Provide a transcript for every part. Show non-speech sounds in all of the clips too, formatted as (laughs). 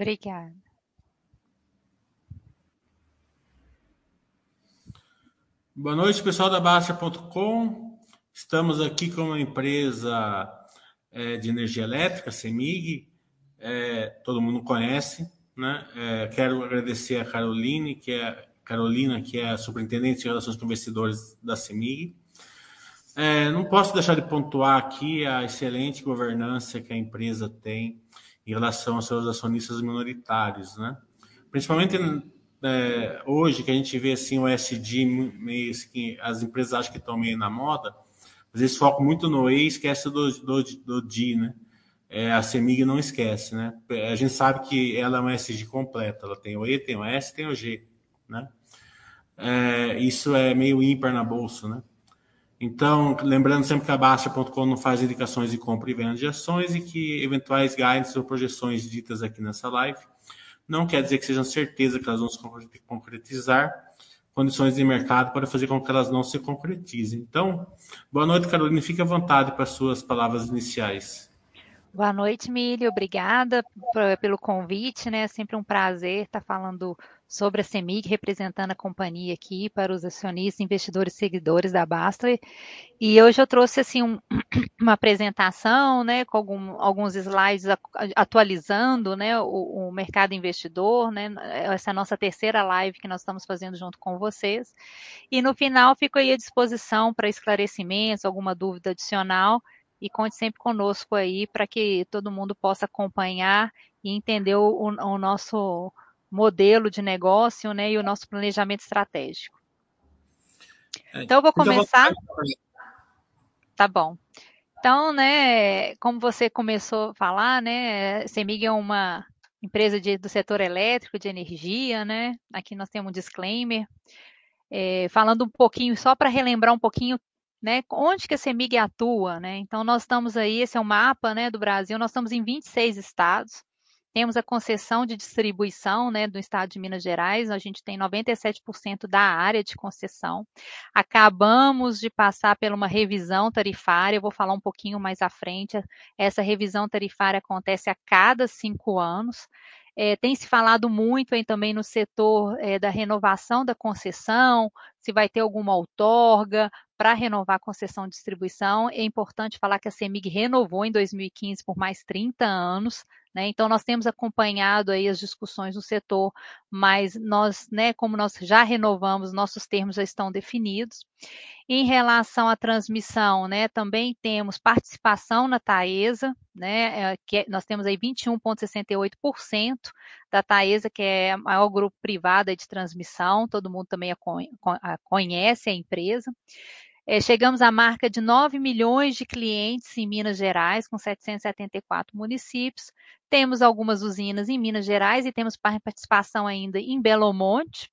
Obrigada. Boa noite, pessoal da Baixa.com. Estamos aqui com uma empresa é, de energia elétrica, CEMIG, é, todo mundo conhece. Né? É, quero agradecer a Caroline, que é, Carolina, que é a superintendente de relações com investidores da CEMIG. É, não posso deixar de pontuar aqui a excelente governança que a empresa tem em relação aos seus acionistas minoritários, né? Principalmente é, hoje que a gente vê assim o SD meio assim, as empresas acham que estão meio na moda, mas eles focam muito no E e esquece do, do, do D, né? É, a CEMIG não esquece, né? A gente sabe que ela é uma SG completa, ela tem o E, tem o S, tem o G, né? É, isso é meio ímpar na bolsa, né? Então, lembrando sempre que a Baixa.com não faz indicações de compra e venda de ações e que eventuais guides ou projeções ditas aqui nessa live não quer dizer que sejam certeza que elas vão se concretizar, condições de mercado para fazer com que elas não se concretizem. Então, boa noite, Carolina. Fique à vontade para as suas palavras iniciais. Boa noite, Milho. Obrigada pelo convite, né? É sempre um prazer estar falando sobre a CEMIG, representando a companhia aqui para os acionistas, investidores e seguidores da Basta. E hoje eu trouxe assim um, (clears throat) uma apresentação, né, com algum, alguns slides atualizando, né, o, o, mercado investidor, né, essa nossa terceira live que nós estamos fazendo junto com vocês. E no final fico aí à disposição para esclarecimentos, alguma dúvida adicional e conte sempre conosco aí para que todo mundo possa acompanhar e entender o, o nosso modelo de negócio né, e o nosso planejamento estratégico. É, então, eu vou então, começar. Tá bom. Então, né, como você começou a falar, né, Semig é uma empresa de, do setor elétrico, de energia, né? Aqui nós temos um disclaimer. É, falando um pouquinho, só para relembrar um pouquinho, né, onde que a Semig atua, né? Então, nós estamos aí, esse é o mapa, né, do Brasil, nós estamos em 26 estados, temos a concessão de distribuição né, do estado de Minas Gerais, a gente tem 97% da área de concessão. Acabamos de passar por uma revisão tarifária, eu vou falar um pouquinho mais à frente. Essa revisão tarifária acontece a cada cinco anos. É, tem se falado muito aí também no setor é, da renovação da concessão, se vai ter alguma outorga para renovar a concessão de distribuição. É importante falar que a CEMIG renovou em 2015 por mais 30 anos, né? Então, nós temos acompanhado aí as discussões no setor, mas nós, né, como nós já renovamos, nossos termos já estão definidos. Em relação à transmissão, né, também temos participação na Taesa, né, é, que é, nós temos aí 21,68% da Taesa, que é o maior grupo privado de transmissão, todo mundo também a conhece a empresa. É, chegamos à marca de 9 milhões de clientes em Minas Gerais, com 774 municípios. Temos algumas usinas em Minas Gerais e temos participação ainda em Belo Monte.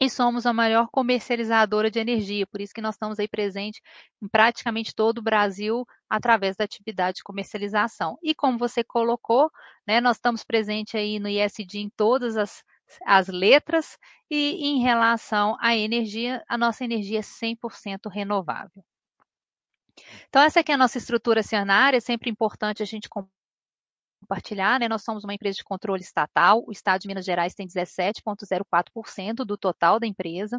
E somos a maior comercializadora de energia, por isso que nós estamos aí presentes em praticamente todo o Brasil através da atividade de comercialização. E como você colocou, né, nós estamos presentes aí no ISD em todas as as letras e em relação à energia, a nossa energia é 100% renovável. Então, essa aqui é a nossa estrutura acionária, é sempre importante a gente compartilhar, né? Nós somos uma empresa de controle estatal, o Estado de Minas Gerais tem 17,04% do total da empresa,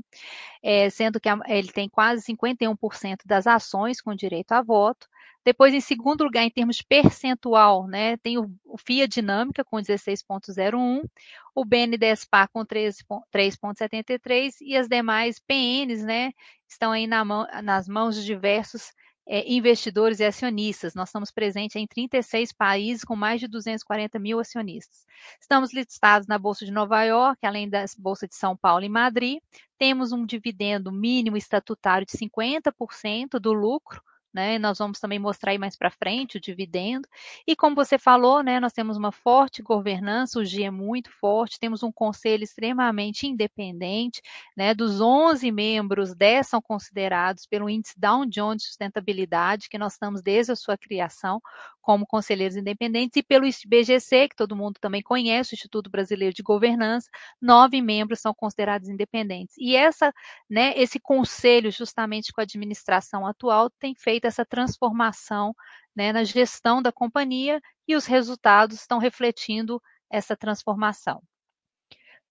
é, sendo que ele tem quase 51% das ações com direito a voto. Depois, em segundo lugar, em termos de percentual, né, tem o, o FIA Dinâmica com 16,01, o BNDESPA com 3,73 e as demais PNs, né, estão aí na mão, nas mãos de diversos é, investidores e acionistas. Nós estamos presentes em 36 países com mais de 240 mil acionistas. Estamos listados na Bolsa de Nova York, além da Bolsa de São Paulo e Madrid. Temos um dividendo mínimo estatutário de 50% do lucro né? Nós vamos também mostrar aí mais para frente o dividendo. E como você falou, né, nós temos uma forte governança, o GIE é muito forte, temos um conselho extremamente independente, né? Dos 11 membros, 10 são considerados pelo índice Dow Jones de sustentabilidade, que nós estamos desde a sua criação como conselheiros independentes, e pelo IBGC, que todo mundo também conhece, o Instituto Brasileiro de Governança, nove membros são considerados independentes. E essa, né, esse conselho, justamente com a administração atual, tem feito essa transformação né, na gestão da companhia e os resultados estão refletindo essa transformação.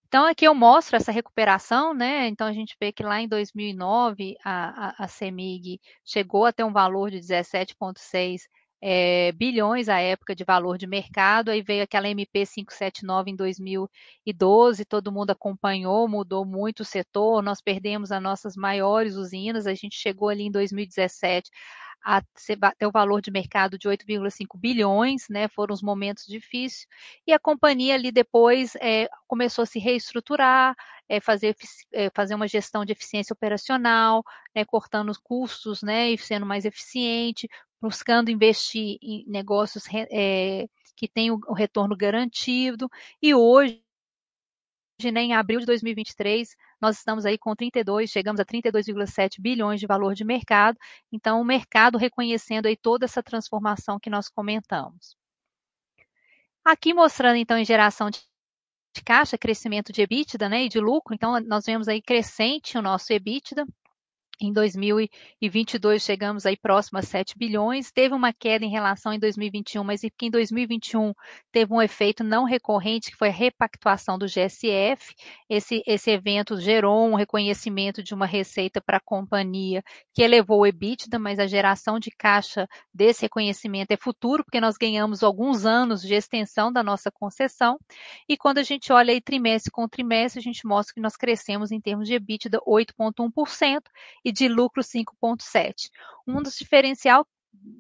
Então, aqui eu mostro essa recuperação, né? Então, a gente vê que lá em 2009, a, a, a CEMIG chegou a ter um valor de 17,6 é, bilhões à época de valor de mercado, aí veio aquela MP 579 em 2012, todo mundo acompanhou, mudou muito o setor, nós perdemos as nossas maiores usinas, a gente chegou ali em 2017 a ter o valor de mercado de 8,5 bilhões, né? Foram os momentos difíceis. E a companhia ali depois é, começou a se reestruturar, é, fazer, é, fazer uma gestão de eficiência operacional, né, cortando os custos, né? E sendo mais eficiente, buscando investir em negócios é, que tenham o retorno garantido. E hoje, né, em abril de 2023, nós estamos aí com 32, chegamos a 32,7 bilhões de valor de mercado. Então, o mercado reconhecendo aí toda essa transformação que nós comentamos. Aqui mostrando então em geração de caixa, crescimento de EBITDA né, e de lucro. Então, nós vemos aí crescente o nosso EBITDA, em 2022 chegamos aí próximo a 7 bilhões. Teve uma queda em relação em 2021, mas em 2021 teve um efeito não recorrente, que foi a repactuação do GSF. Esse, esse evento gerou um reconhecimento de uma receita para a companhia que elevou o EBITDA, mas a geração de caixa desse reconhecimento é futuro, porque nós ganhamos alguns anos de extensão da nossa concessão. E quando a gente olha aí trimestre com trimestre, a gente mostra que nós crescemos em termos de EBITDA 8,1% e de lucro 5,7. Um dos diferencial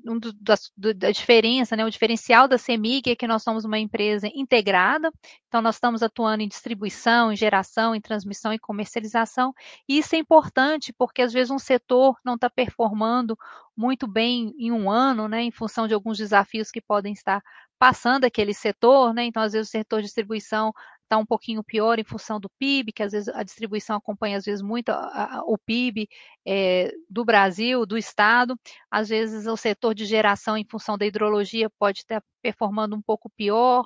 um do, da, da, diferença, né, o diferencial da CEMIG é que nós somos uma empresa integrada, então nós estamos atuando em distribuição, em geração, em transmissão e comercialização, e isso é importante porque às vezes um setor não está performando muito bem em um ano, né, em função de alguns desafios que podem estar passando aquele setor, né, então às vezes o setor de distribuição está um pouquinho pior em função do PIB, que às vezes a distribuição acompanha às vezes muito a, a, o PIB é, do Brasil, do Estado. Às vezes o setor de geração em função da hidrologia pode estar performando um pouco pior.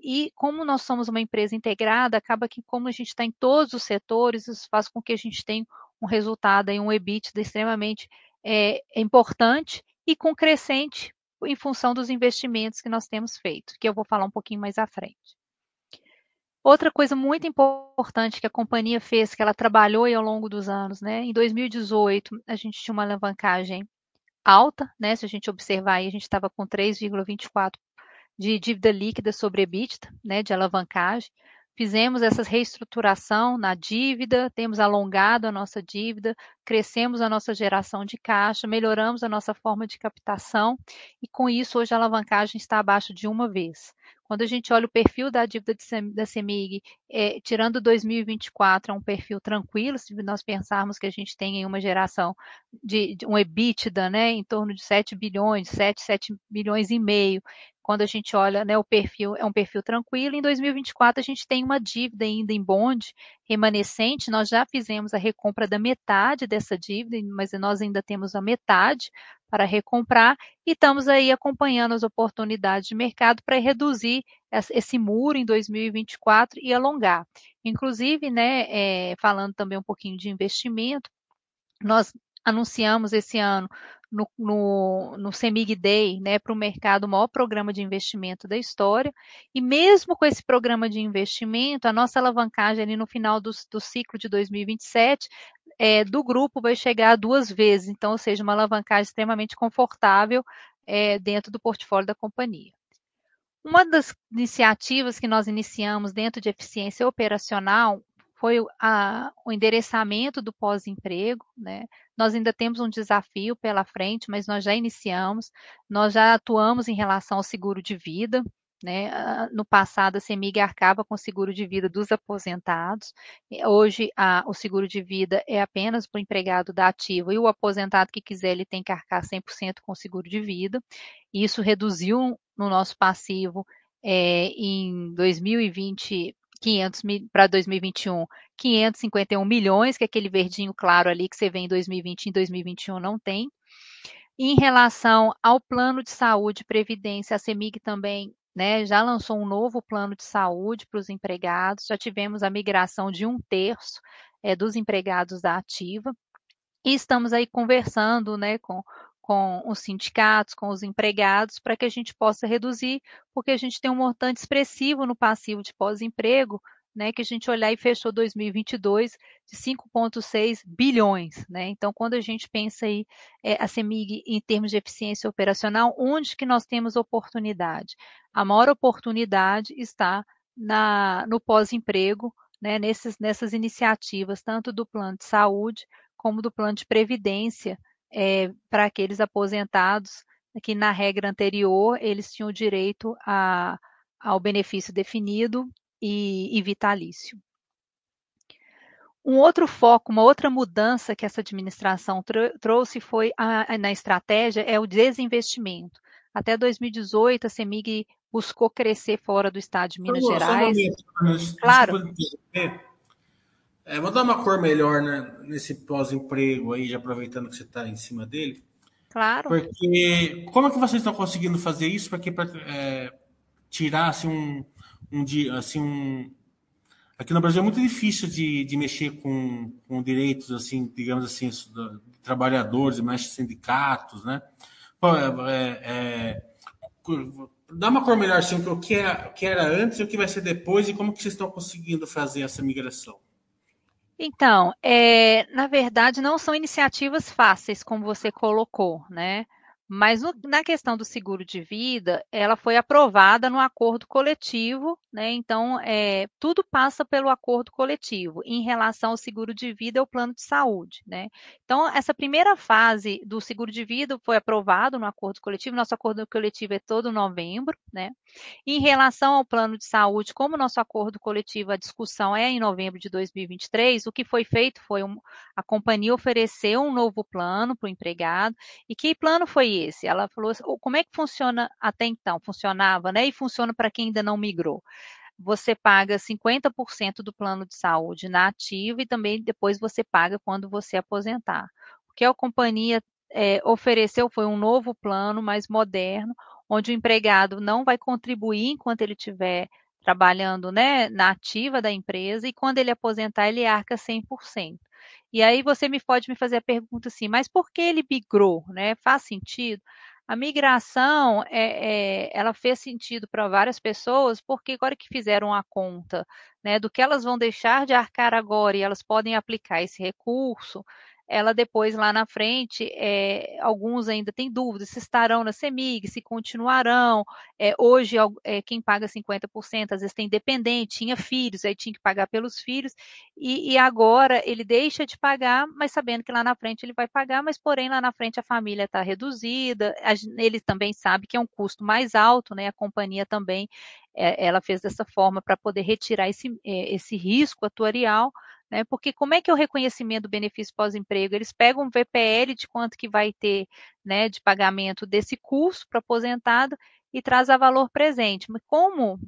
E como nós somos uma empresa integrada, acaba que como a gente está em todos os setores, isso faz com que a gente tenha um resultado e um EBITDA extremamente é, importante e com crescente em função dos investimentos que nós temos feito, que eu vou falar um pouquinho mais à frente. Outra coisa muito importante que a companhia fez, que ela trabalhou ao longo dos anos, né? Em 2018, a gente tinha uma alavancagem alta, né? Se a gente observar aí, a gente estava com 3,24 de dívida líquida sobre EBITDA, né? De alavancagem. Fizemos essa reestruturação na dívida, temos alongado a nossa dívida, crescemos a nossa geração de caixa, melhoramos a nossa forma de captação e com isso hoje a alavancagem está abaixo de uma vez. Quando a gente olha o perfil da dívida da CEMIG, é, tirando 2024, é um perfil tranquilo, se nós pensarmos que a gente tem em uma geração de, de um EBITDA né, em torno de 7 bilhões, 7, 7 bilhões e meio, quando a gente olha, né, o perfil é um perfil tranquilo. Em 2024 a gente tem uma dívida ainda em bonde remanescente. Nós já fizemos a recompra da metade dessa dívida, mas nós ainda temos a metade para recomprar e estamos aí acompanhando as oportunidades de mercado para reduzir esse muro em 2024 e alongar. Inclusive, né, é, falando também um pouquinho de investimento, nós anunciamos esse ano no, no, no CEMIG Day, né, para o mercado, o maior programa de investimento da história. E mesmo com esse programa de investimento, a nossa alavancagem ali no final do, do ciclo de 2027 é, do grupo vai chegar duas vezes, então, ou seja, uma alavancagem extremamente confortável é, dentro do portfólio da companhia. Uma das iniciativas que nós iniciamos dentro de eficiência operacional foi a, o endereçamento do pós-emprego, né? Nós ainda temos um desafio pela frente, mas nós já iniciamos, nós já atuamos em relação ao seguro de vida, né? Ah, no passado, a CEMIG arcava com o seguro de vida dos aposentados. Hoje, a, o seguro de vida é apenas para o empregado da ativa e o aposentado que quiser, ele tem que arcar 100% com o seguro de vida. Isso reduziu no nosso passivo é, em 2020 para 2021, 551 milhões, que é aquele verdinho claro ali que você vê em 2020 e em 2021 não tem. Em relação ao plano de saúde e previdência, a CEMIG também né, já lançou um novo plano de saúde para os empregados, já tivemos a migração de um terço é, dos empregados da ativa, e estamos aí conversando né, com, com os sindicatos, com os empregados, para que a gente possa reduzir, porque a gente tem um montante expressivo no passivo de pós-emprego, né, que a gente olhar e fechou 2022 de 5,6 bilhões, né? Então, quando a gente pensa aí é, a CEMIG em termos de eficiência operacional, onde que nós temos oportunidade? A maior oportunidade está na, no pós-emprego, né, nesses, nessas iniciativas, tanto do plano de saúde como do plano de previdência, é, para aqueles aposentados que na regra anterior eles tinham direito a, ao benefício definido e, e vitalício. Um outro foco, uma outra mudança que essa administração trouxe foi a, na estratégia é o desinvestimento. Até 2018, a CEMIG buscou crescer fora do estado de Minas Gerais. Um claro. É, vou dar uma cor melhor né, nesse pós-emprego aí, já aproveitando que você está em cima dele. Claro. Porque como é que vocês estão conseguindo fazer isso para é, tirar assim, um, um dia assim um aqui no Brasil é muito difícil de, de mexer com, com direitos assim digamos assim de trabalhadores mais sindicatos né é, é, dá uma cor melhor assim o que, é, o que era antes e o que vai ser depois e como que vocês estão conseguindo fazer essa migração então, é, na verdade, não são iniciativas fáceis, como você colocou, né? Mas no, na questão do seguro de vida, ela foi aprovada no acordo coletivo, né? Então, é, tudo passa pelo acordo coletivo em relação ao seguro de vida e ao plano de saúde, né? Então, essa primeira fase do seguro de vida foi aprovado no acordo coletivo. Nosso acordo coletivo é todo novembro, né? Em relação ao plano de saúde, como nosso acordo coletivo, a discussão é em novembro de 2023, o que foi feito foi um, a companhia ofereceu um novo plano para o empregado. E que plano foi esse? Ela falou assim, como é que funciona até então? Funcionava, né? E funciona para quem ainda não migrou. Você paga 50% do plano de saúde na ativa e também depois você paga quando você aposentar. O que a companhia é, ofereceu foi um novo plano mais moderno, onde o empregado não vai contribuir enquanto ele estiver trabalhando né, na ativa da empresa e quando ele aposentar ele arca 100%. E aí você me pode me fazer a pergunta assim, mas por que ele migrou? Né? Faz sentido? A migração, é, é, ela fez sentido para várias pessoas, porque agora que fizeram a conta né, do que elas vão deixar de arcar agora e elas podem aplicar esse recurso, ela depois lá na frente, é, alguns ainda têm dúvidas se estarão na CEMIG, se continuarão. É, hoje, é, quem paga 50% às vezes tem dependente, tinha filhos, aí tinha que pagar pelos filhos, e, e, agora ele deixa de pagar, mas sabendo que lá na frente ele vai pagar, mas porém lá na frente a família está reduzida, a, ele também sabe que é um custo mais alto, né? A companhia também ela fez dessa forma para poder retirar esse, esse risco atuarial né? Porque como é que é o reconhecimento do benefício pós-emprego? Eles pegam um VPL de quanto que vai ter né, de pagamento desse curso para aposentado e traz a valor presente. Mas como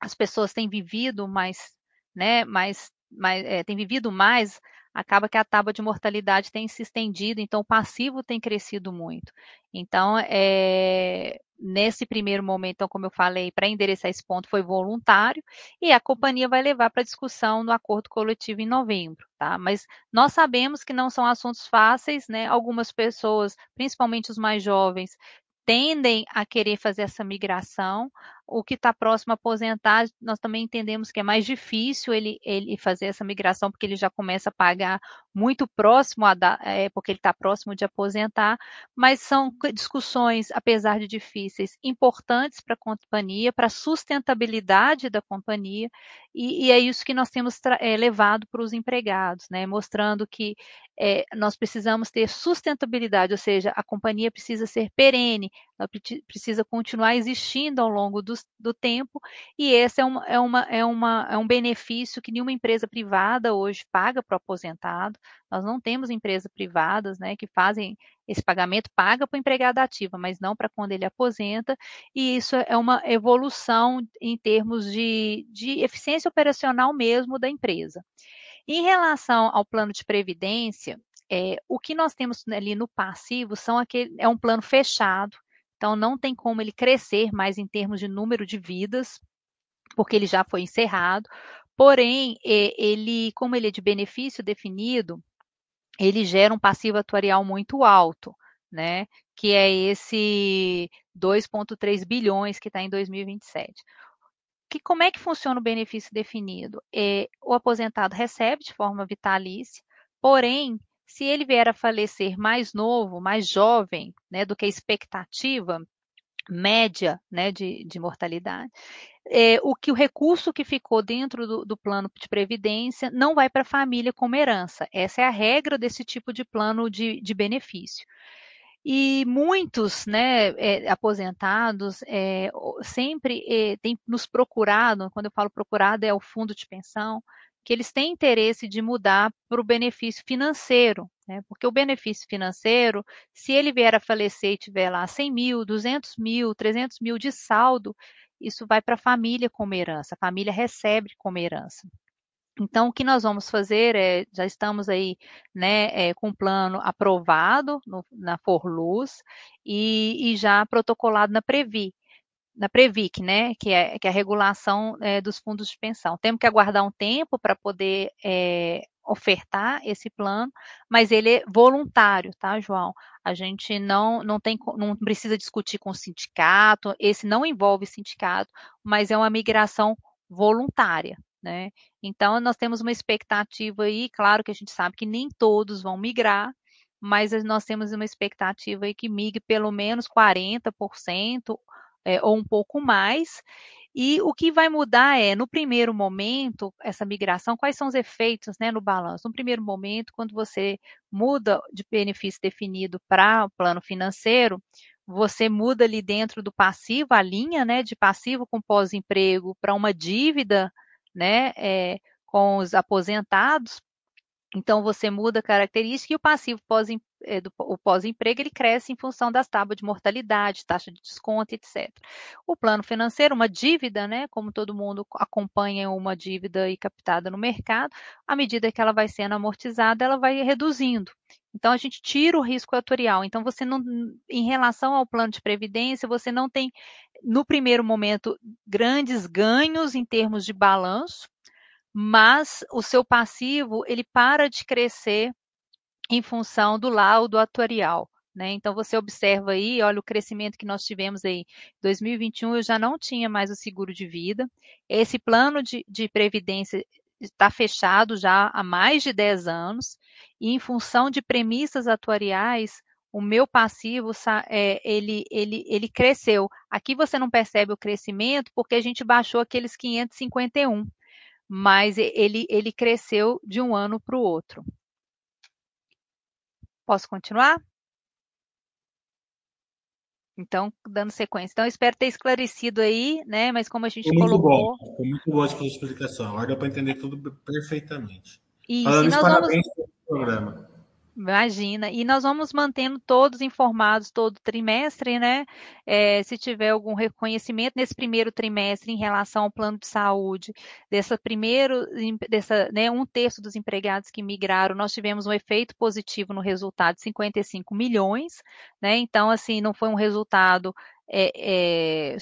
as pessoas têm vivido mais, né, mais, mais é, têm vivido mais, acaba que a tábua de mortalidade tem se estendido, então o passivo tem crescido muito. Então, é, nesse primeiro momento, então, como eu falei, para endereçar esse ponto foi voluntário e a companhia vai levar para discussão no acordo coletivo em novembro, tá? Mas nós sabemos que não são assuntos fáceis, né? Algumas pessoas, principalmente os mais jovens, tendem a querer fazer essa migração. O que está próximo a aposentar, nós também entendemos que é mais difícil ele, ele fazer essa migração, porque ele já começa a pagar muito próximo, a da, é, porque ele está próximo de aposentar, mas são discussões, apesar de difíceis, importantes para a companhia, para a sustentabilidade da companhia, e, e, é isso que nós temos é, levado para os empregados, né? mostrando que é, nós precisamos ter sustentabilidade, ou seja, a companhia precisa ser perene, ela precisa continuar existindo ao longo do, do tempo, e esse é, uma, é, uma, é, uma, é um benefício que nenhuma empresa privada hoje paga para o aposentado. Nós não temos empresas privadas né, que fazem esse pagamento, paga para o empregado ativa, mas não para quando ele aposenta, e isso é uma evolução em termos de, de eficiência operacional mesmo da empresa. Em relação ao plano de previdência, é, o que nós temos ali no passivo são aquele, é um plano fechado, então não tem como ele crescer mais em termos de número de vidas, porque ele já foi encerrado. Porém, ele, como ele é de benefício definido, ele gera um passivo atuarial muito alto. né? Que é esse 2,3 bilhões que está em 2027. Que, como é que funciona o benefício definido? É, o aposentado recebe de forma vitalícia, porém, se ele vier a falecer mais novo, mais jovem, né, do que a expectativa média né, de, de mortalidade, é, o que o recurso que ficou dentro do, do plano de previdência não vai para a família como herança. Essa é a regra desse tipo de plano de, de benefício. E muitos né, é, aposentados é, sempre é, têm nos procurado, quando eu falo procurado é o fundo de pensão, que eles têm interesse de mudar para o benefício financeiro, né? porque o benefício financeiro, se ele vier a falecer e tiver lá 100 mil, 200 mil, 300 mil de saldo, isso vai para a família como herança, a família recebe como herança. Então, o que nós vamos fazer é, já estamos aí, né, é, com o plano aprovado no, na Forluz e, e, já protocolado na Previ, na Previc, né, que é, que é a regulação é, dos fundos de pensão. Temos que aguardar um tempo para poder é, ofertar esse plano, mas ele é voluntário, tá, João? A gente não, não tem, não precisa discutir com o sindicato, esse não envolve sindicato, mas é uma migração voluntária, né? Então, nós temos uma expectativa aí, claro que a gente sabe que nem todos vão migrar, mas nós temos uma expectativa aí que migre pelo menos 40% é, ou um pouco mais. E o que vai mudar é, no primeiro momento, essa migração, quais são os efeitos né, no balanço? No primeiro momento, quando você muda de benefício definido para o plano financeiro, você muda ali dentro do passivo, a linha né, de passivo com pós-emprego para uma dívida né, é, com os aposentados. Então, você muda a característica e o passivo pós, é, do, o pós-emprego ele cresce em função das tábuas de mortalidade, taxa de desconto, etc. O plano financeiro, uma dívida, né, como todo mundo acompanha uma dívida e captada no mercado, à medida que ela vai sendo amortizada, ela vai reduzindo. Então a gente tira o risco atuarial. Então você não, em relação ao plano de previdência, você não tem no primeiro momento grandes ganhos em termos de balanço, mas o seu passivo ele para de crescer em função do laudo atuarial. Né? Então você observa aí, olha o crescimento que nós tivemos aí. 2021 eu já não tinha mais o seguro de vida. Esse plano de, de previdência está fechado já há mais de 10 anos e em função de premissas atuariais, o meu passivo é, ele, ele, ele cresceu. Aqui você não percebe o crescimento porque a gente baixou aqueles 551, mas ele, ele cresceu de um ano para o outro. Posso continuar? Então, dando sequência. Então, espero ter esclarecido aí, né? Mas como a gente Foi muito colocou. Bom. Foi muito boa a sua explicação. Agora dá para entender tudo perfeitamente. Falando e nós parabéns vamos... pelo programa. Imagina. E nós vamos mantendo todos informados todo trimestre, né? É, se tiver algum reconhecimento nesse primeiro trimestre em relação ao plano de saúde, dessa primeiro, dessa, né, um terço dos empregados que migraram, nós tivemos um efeito positivo no resultado de 55 milhões, né? Então, assim, não foi um resultado é, é,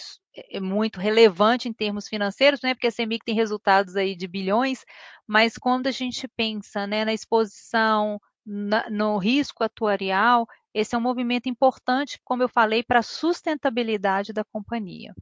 é, muito relevante em termos financeiros, né? Porque a CEMIC tem resultados aí de bilhões, mas quando a gente pensa né, na exposição na, no risco atuarial, esse é um movimento importante, como eu falei, para a sustentabilidade da companhia.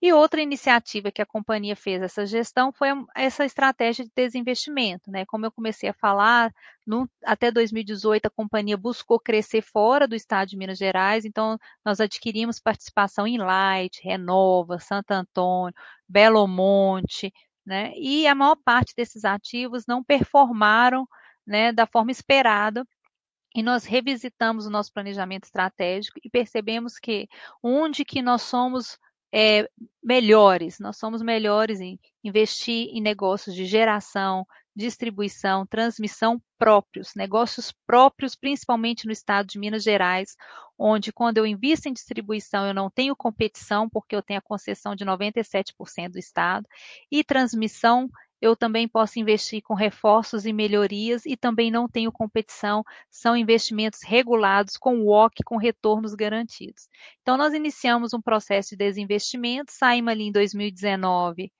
E outra iniciativa que a companhia fez essa gestão foi essa estratégia de desinvestimento. Né? Como eu comecei a falar, no, até 2018 a companhia buscou crescer fora do estado de Minas Gerais, então nós adquirimos participação em Light, Renova, Santo Antônio, Belo Monte, né? e a maior parte desses ativos não performaram né, da forma esperada e nós revisitamos o nosso planejamento estratégico e percebemos que onde que nós somos é, melhores, nós somos melhores em investir em negócios de geração, distribuição, transmissão próprios, negócios próprios, principalmente no estado de Minas Gerais, onde quando eu invisto em distribuição eu não tenho competição, porque eu tenho a concessão de 97% do estado, e transmissão eu também posso investir com reforços e melhorias e também não tenho competição, são investimentos regulados com WOC com retornos garantidos. Então nós iniciamos um processo de desinvestimento, saímos ali em 2019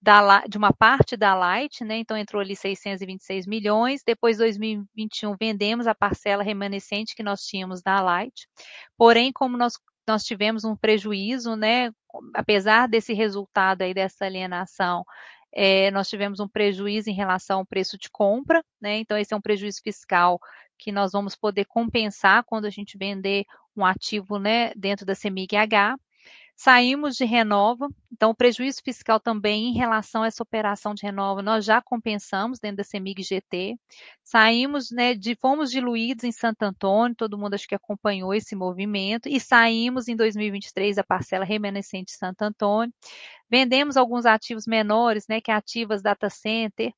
da, de uma parte da Light, né? Então entrou ali 626 milhões. Depois, 2021, vendemos a parcela remanescente que nós tínhamos da Light. Porém, como nós, nós tivemos um prejuízo, né? Apesar desse resultado aí dessa alienação, é, nós tivemos um prejuízo em relação ao preço de compra, né? Então, esse é um prejuízo fiscal que nós vamos poder compensar quando a gente vender um ativo né, dentro da CEMIG-H. Saímos de Renova, então o prejuízo fiscal também em relação a essa operação de Renova, nós já compensamos dentro da CEMIG GT. Saímos, né, de, fomos diluídos em Santo Antônio, todo mundo acho que acompanhou esse movimento, e saímos em 2023 da parcela remanescente de Santo Antônio. Vendemos alguns ativos menores, né, que é ativas data center,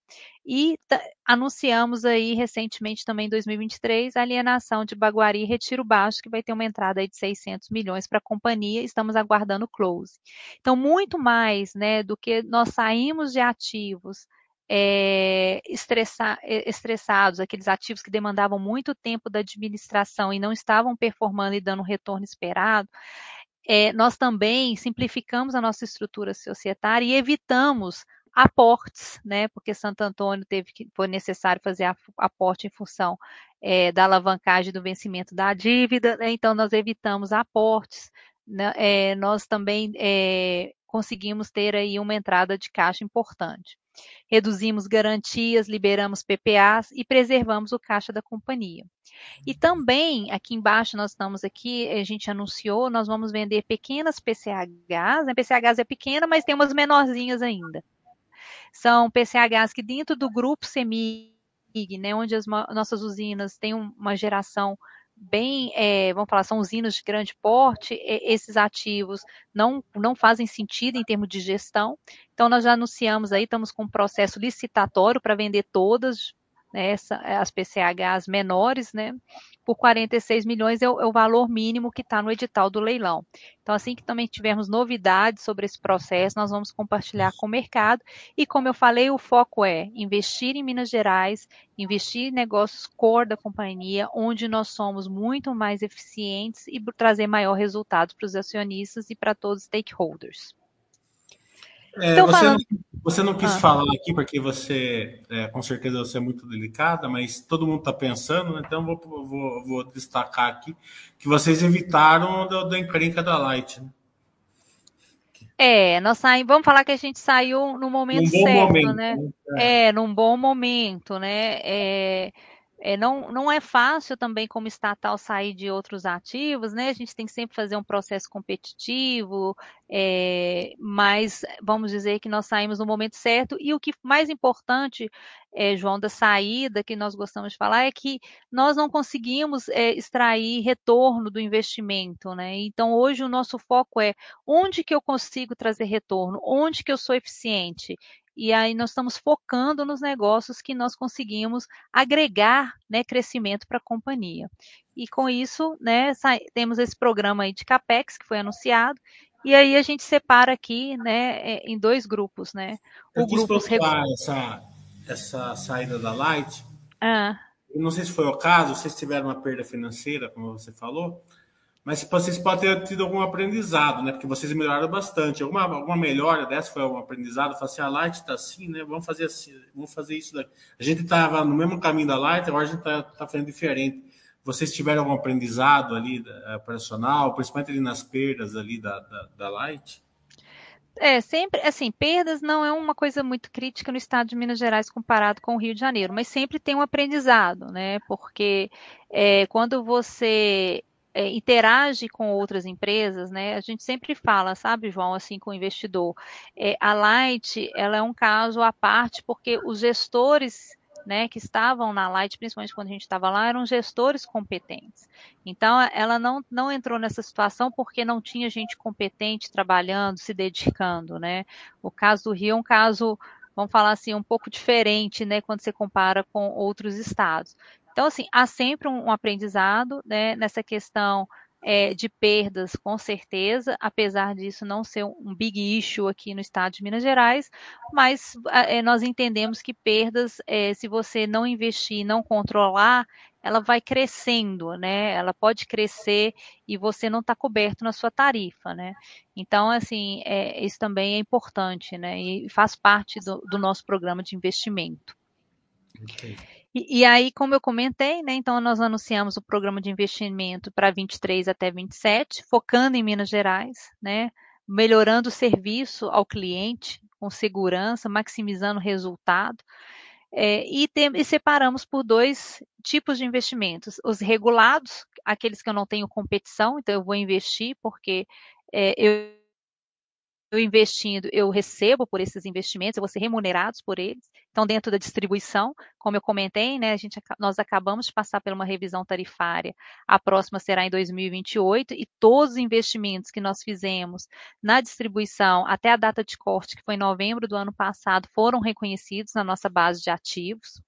e anunciamos aí recentemente também em 2023 a alienação de Baguari e Retiro Baixo, que vai ter uma entrada aí de 600 milhões para a companhia, estamos aguardando o close. Então, muito mais, né, do que nós saímos de ativos é, estressa, estressados, aqueles ativos que demandavam muito tempo da administração e não estavam performando e dando o retorno esperado, é, nós também simplificamos a nossa estrutura societária e evitamos aportes, né? Porque Santo Antônio teve que foi necessário fazer aporte em função é, da alavancagem do vencimento da dívida, né? então nós evitamos aportes, né? é, nós também é, conseguimos ter aí uma entrada de caixa importante. Reduzimos garantias, liberamos PPAs e preservamos o caixa da companhia. E também, aqui embaixo, nós estamos aqui, a gente anunciou, nós vamos vender pequenas PCHs. A PCHs é pequena, mas tem umas menorzinhas ainda. São PCHs que dentro do grupo CEMIG, né, onde as nossas usinas têm uma geração bem, é, vamos falar, são usinas de grande porte, esses ativos não, não fazem sentido em termos de gestão. Então, nós já anunciamos aí, estamos com um processo licitatório para vender todas né, essa, as PCHs menores, né, por 46 milhões é o, é o valor mínimo que está no edital do leilão. Então, assim que também tivermos novidades sobre esse processo, nós vamos compartilhar com o mercado. E como eu falei, o foco é investir em Minas Gerais, investir em negócios core da companhia, onde nós somos muito mais eficientes e trazer maior resultado para os acionistas e para todos os stakeholders. É, então, você, falando... não, você, não, quis ah. falar aqui porque você, é, com certeza, você é muito delicada, mas todo mundo está pensando, né? então vou, vou, vou, destacar aqui que vocês evitaram da, da encrenca da Light. Né? É, nós saímos, vamos falar que a gente saiu no momento certo, momento, né? né? É. é, num bom momento, né? É, é, não, não é fácil também, como estatal, sair de outros ativos, né? A gente tem que sempre fazer um processo competitivo, é, mas vamos dizer que nós saímos no momento certo. E o que mais importante, é, João, da saída que nós gostamos de falar é que nós não conseguimos é, extrair retorno do investimento, né? Então, hoje o nosso foco é onde que eu consigo trazer retorno, onde que eu sou eficiente e aí nós estamos focando nos negócios que nós conseguimos agregar né, crescimento para a companhia. E com isso, né, temos esse programa aí de CAPEX que foi anunciado, e aí a gente separa aqui né, é, em dois grupos. Né? O Eu grupo essa, essa saída da Light. Ah. não sei se foi o caso, vocês tiveram uma perda financeira, como você falou, mas vocês podem ter tido algum aprendizado, né? Porque vocês melhoraram bastante. Alguma, alguma melhora dessa foi um aprendizado? Falar assim, a Light está assim, né? Vamos fazer assim, vamos fazer isso daqui. A gente estava no mesmo caminho da Light, agora a gente está tá fazendo diferente. Vocês tiveram algum aprendizado ali da, operacional, principalmente ali nas perdas ali da, da, da Light? É, sempre, assim, perdas não é uma coisa muito crítica no estado de Minas Gerais comparado com o Rio de Janeiro, mas sempre tem um aprendizado, né? Porque é, quando você é, interage com outras empresas, né? A gente sempre fala, sabe, João, assim, com o investidor. É, a Light, ela é um caso à parte, porque os gestores né, que estavam na Light, principalmente quando a gente estava lá, eram gestores competentes. Então, ela não, não entrou nessa situação porque não tinha gente competente trabalhando, se dedicando, né? O caso do Rio é um caso, vamos falar assim, um pouco diferente, né, quando você compara com outros estados. Então, assim, há sempre um, aprendizado né, nessa questão é, de perdas, com certeza, apesar disso não ser um big issue aqui no estado de Minas Gerais, mas é, nós entendemos que perdas, é, se você não investir, não controlar, ela vai crescendo, né? Ela pode crescer e você não está coberto na sua tarifa, né? Então, assim, é, isso também é importante, né? E faz parte do, do nosso programa de investimento. Okay. E, e, aí, como eu comentei, né? Então, nós anunciamos o programa de investimento para 23 até 27, focando em Minas Gerais, né? Melhorando o serviço ao cliente com segurança, maximizando o resultado. É, e, tem, e, separamos por dois tipos de investimentos: os regulados, aqueles que eu não tenho competição, então eu vou investir porque é, eu investindo, eu recebo por esses investimentos, eu vou ser remunerados por eles. Então, dentro da distribuição, como eu comentei, né, a gente, nós acabamos de passar por uma revisão tarifária, a próxima será em 2028, e todos os investimentos que nós fizemos na distribuição até a data de corte, que foi em novembro do ano passado, foram reconhecidos na nossa base de ativos.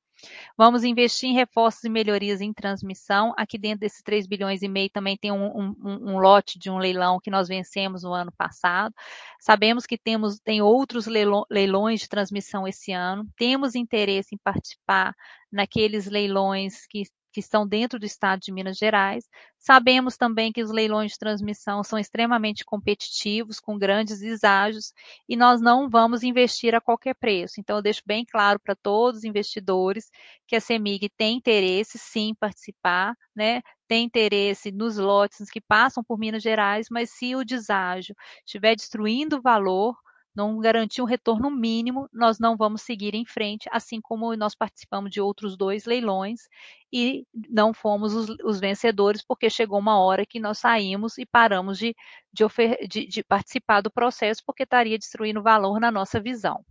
Vamos investir em reforços e melhorias em transmissão. Aqui dentro desses 3 bilhões e meio também tem um, um, um, lote de um leilão que nós vencemos no ano passado. Sabemos que temos tem outros leilões de transmissão esse ano. Temos interesse em participar naqueles leilões que que estão dentro do estado de Minas Gerais. Sabemos também que os leilões de transmissão são extremamente competitivos, com grandes deságios, e nós não vamos investir a qualquer preço. Então, eu deixo bem claro para todos os investidores que a CEMIG tem interesse, sim, em participar, né? tem interesse nos lotes que passam por Minas Gerais, mas se o deságio estiver destruindo o valor, não garantir um retorno mínimo, nós não vamos seguir em frente, assim como nós participamos de outros dois leilões e não fomos os, os vencedores, porque chegou uma hora que nós saímos e paramos de, de, de, de participar do processo, porque estaria destruindo valor na nossa visão.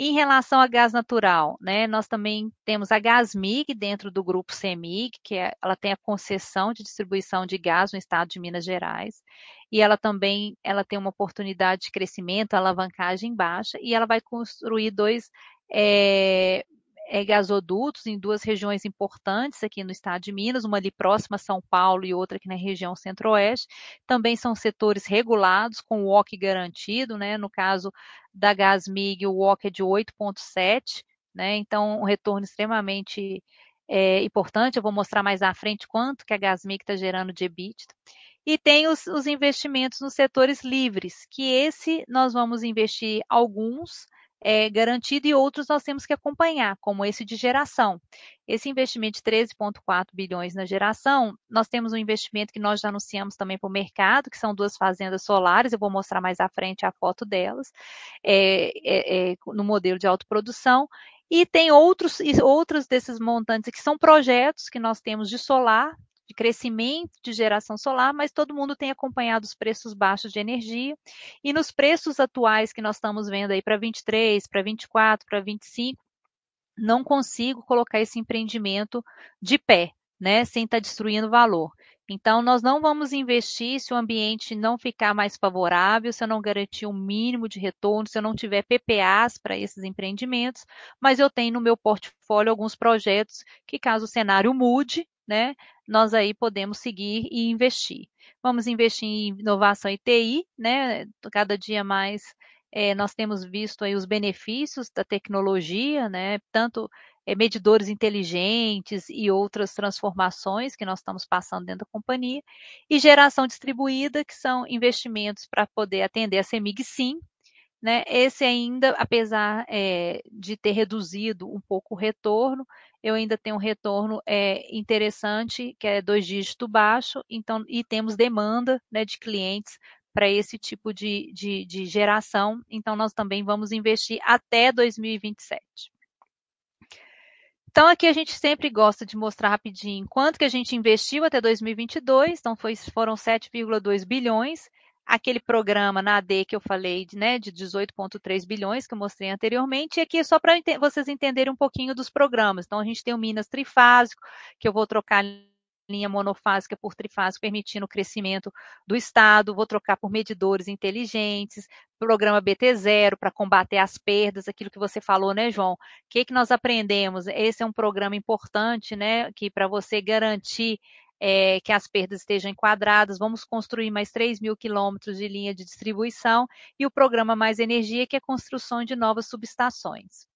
Em relação a gás natural, né, nós também temos a Gasmig dentro do grupo CEMIG, que é, ela tem a concessão de distribuição de gás no estado de Minas Gerais, e ela também ela tem uma oportunidade de crescimento, alavancagem baixa, e ela vai construir dois é, é, gasodutos em duas regiões importantes aqui no estado de Minas, uma ali próxima a São Paulo e outra aqui na região centro-oeste. Também são setores regulados, com o WOC garantido, né? No caso da Gasmig, o WOC é de 8,7, né? Então, um retorno extremamente é, importante. Eu vou mostrar mais à frente quanto que a Gasmig está gerando de EBITDA. E tem os, os investimentos nos setores livres, que esse nós vamos investir alguns é, garantido e outros nós temos que acompanhar, como esse de geração. Esse investimento de 13,4 bilhões na geração, nós temos um investimento que nós já anunciamos também para o mercado, que são duas fazendas solares, eu vou mostrar mais à frente a foto delas, é, é, é no modelo de autoprodução. E tem outros, outros desses montantes que são projetos que nós temos de solar, de crescimento de geração solar, mas todo mundo tem acompanhado os preços baixos de energia. E nos preços atuais que nós estamos vendo aí para 23, para 24, para 25, não consigo colocar esse empreendimento de pé, né, sem estar tá destruindo valor. Então, nós não vamos investir se o ambiente não ficar mais favorável, se eu não garantir um mínimo de retorno, se eu não tiver PPAs para esses empreendimentos, mas eu tenho no meu portfólio alguns projetos que, caso o cenário mude, né, nós aí podemos seguir e investir. Vamos investir em inovação e TI, né, cada dia mais é, nós temos visto aí os benefícios da tecnologia, né, tanto é, medidores inteligentes e outras transformações que nós estamos passando dentro da companhia, e geração distribuída, que são investimentos para poder atender a CEMIG sim, né? Esse ainda, apesar é, de ter reduzido um pouco o retorno, eu ainda tenho um retorno é, interessante, que é dois dígitos baixo, então, e temos demanda né, de clientes para esse tipo de, de, de geração, então nós também vamos investir até 2027. Então, aqui a gente sempre gosta de mostrar rapidinho quanto que a gente investiu até 2022. Então, foi, foram 7,2 bilhões aquele programa na AD que eu falei, né, de 18,3 bilhões que eu mostrei anteriormente, e aqui é só para vocês entenderem um pouquinho dos programas. Então, a gente tem o Minas Trifásico, que eu vou trocar linha monofásica por trifásico, permitindo o crescimento do Estado, vou trocar por medidores inteligentes, programa BT0 para combater as perdas, aquilo que você falou, né, João? O que, que nós aprendemos? Esse é um programa importante, né, que para você garantir é, que as perdas estejam enquadradas, vamos construir mais 3 mil quilômetros de linha de distribuição e o programa Mais Energia, que é a construção de novas subestações.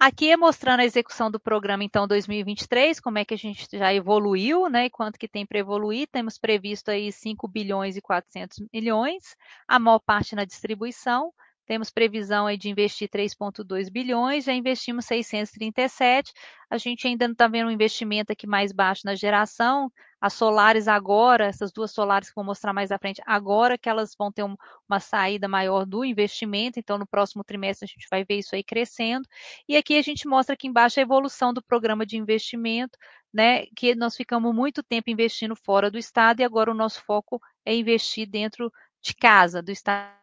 Aqui é mostrando a execução do programa, então, 2023, como é que a gente já evoluiu, né, e quanto que tem para evoluir. Temos previsto aí 5 bilhões e 400 milhões, a maior parte na distribuição. Temos previsão aí de investir 3,2 bilhões, já investimos 637. A gente ainda está vendo um investimento aqui mais baixo na geração. As solares agora, essas duas solares que vou mostrar mais à frente, agora que elas vão ter um, uma saída maior do investimento, então no próximo trimestre a gente vai ver isso aí crescendo. E aqui a gente mostra aqui embaixo a evolução do programa de investimento, né? Que nós ficamos muito tempo investindo fora do estado e agora o nosso foco é investir dentro de casa, do estado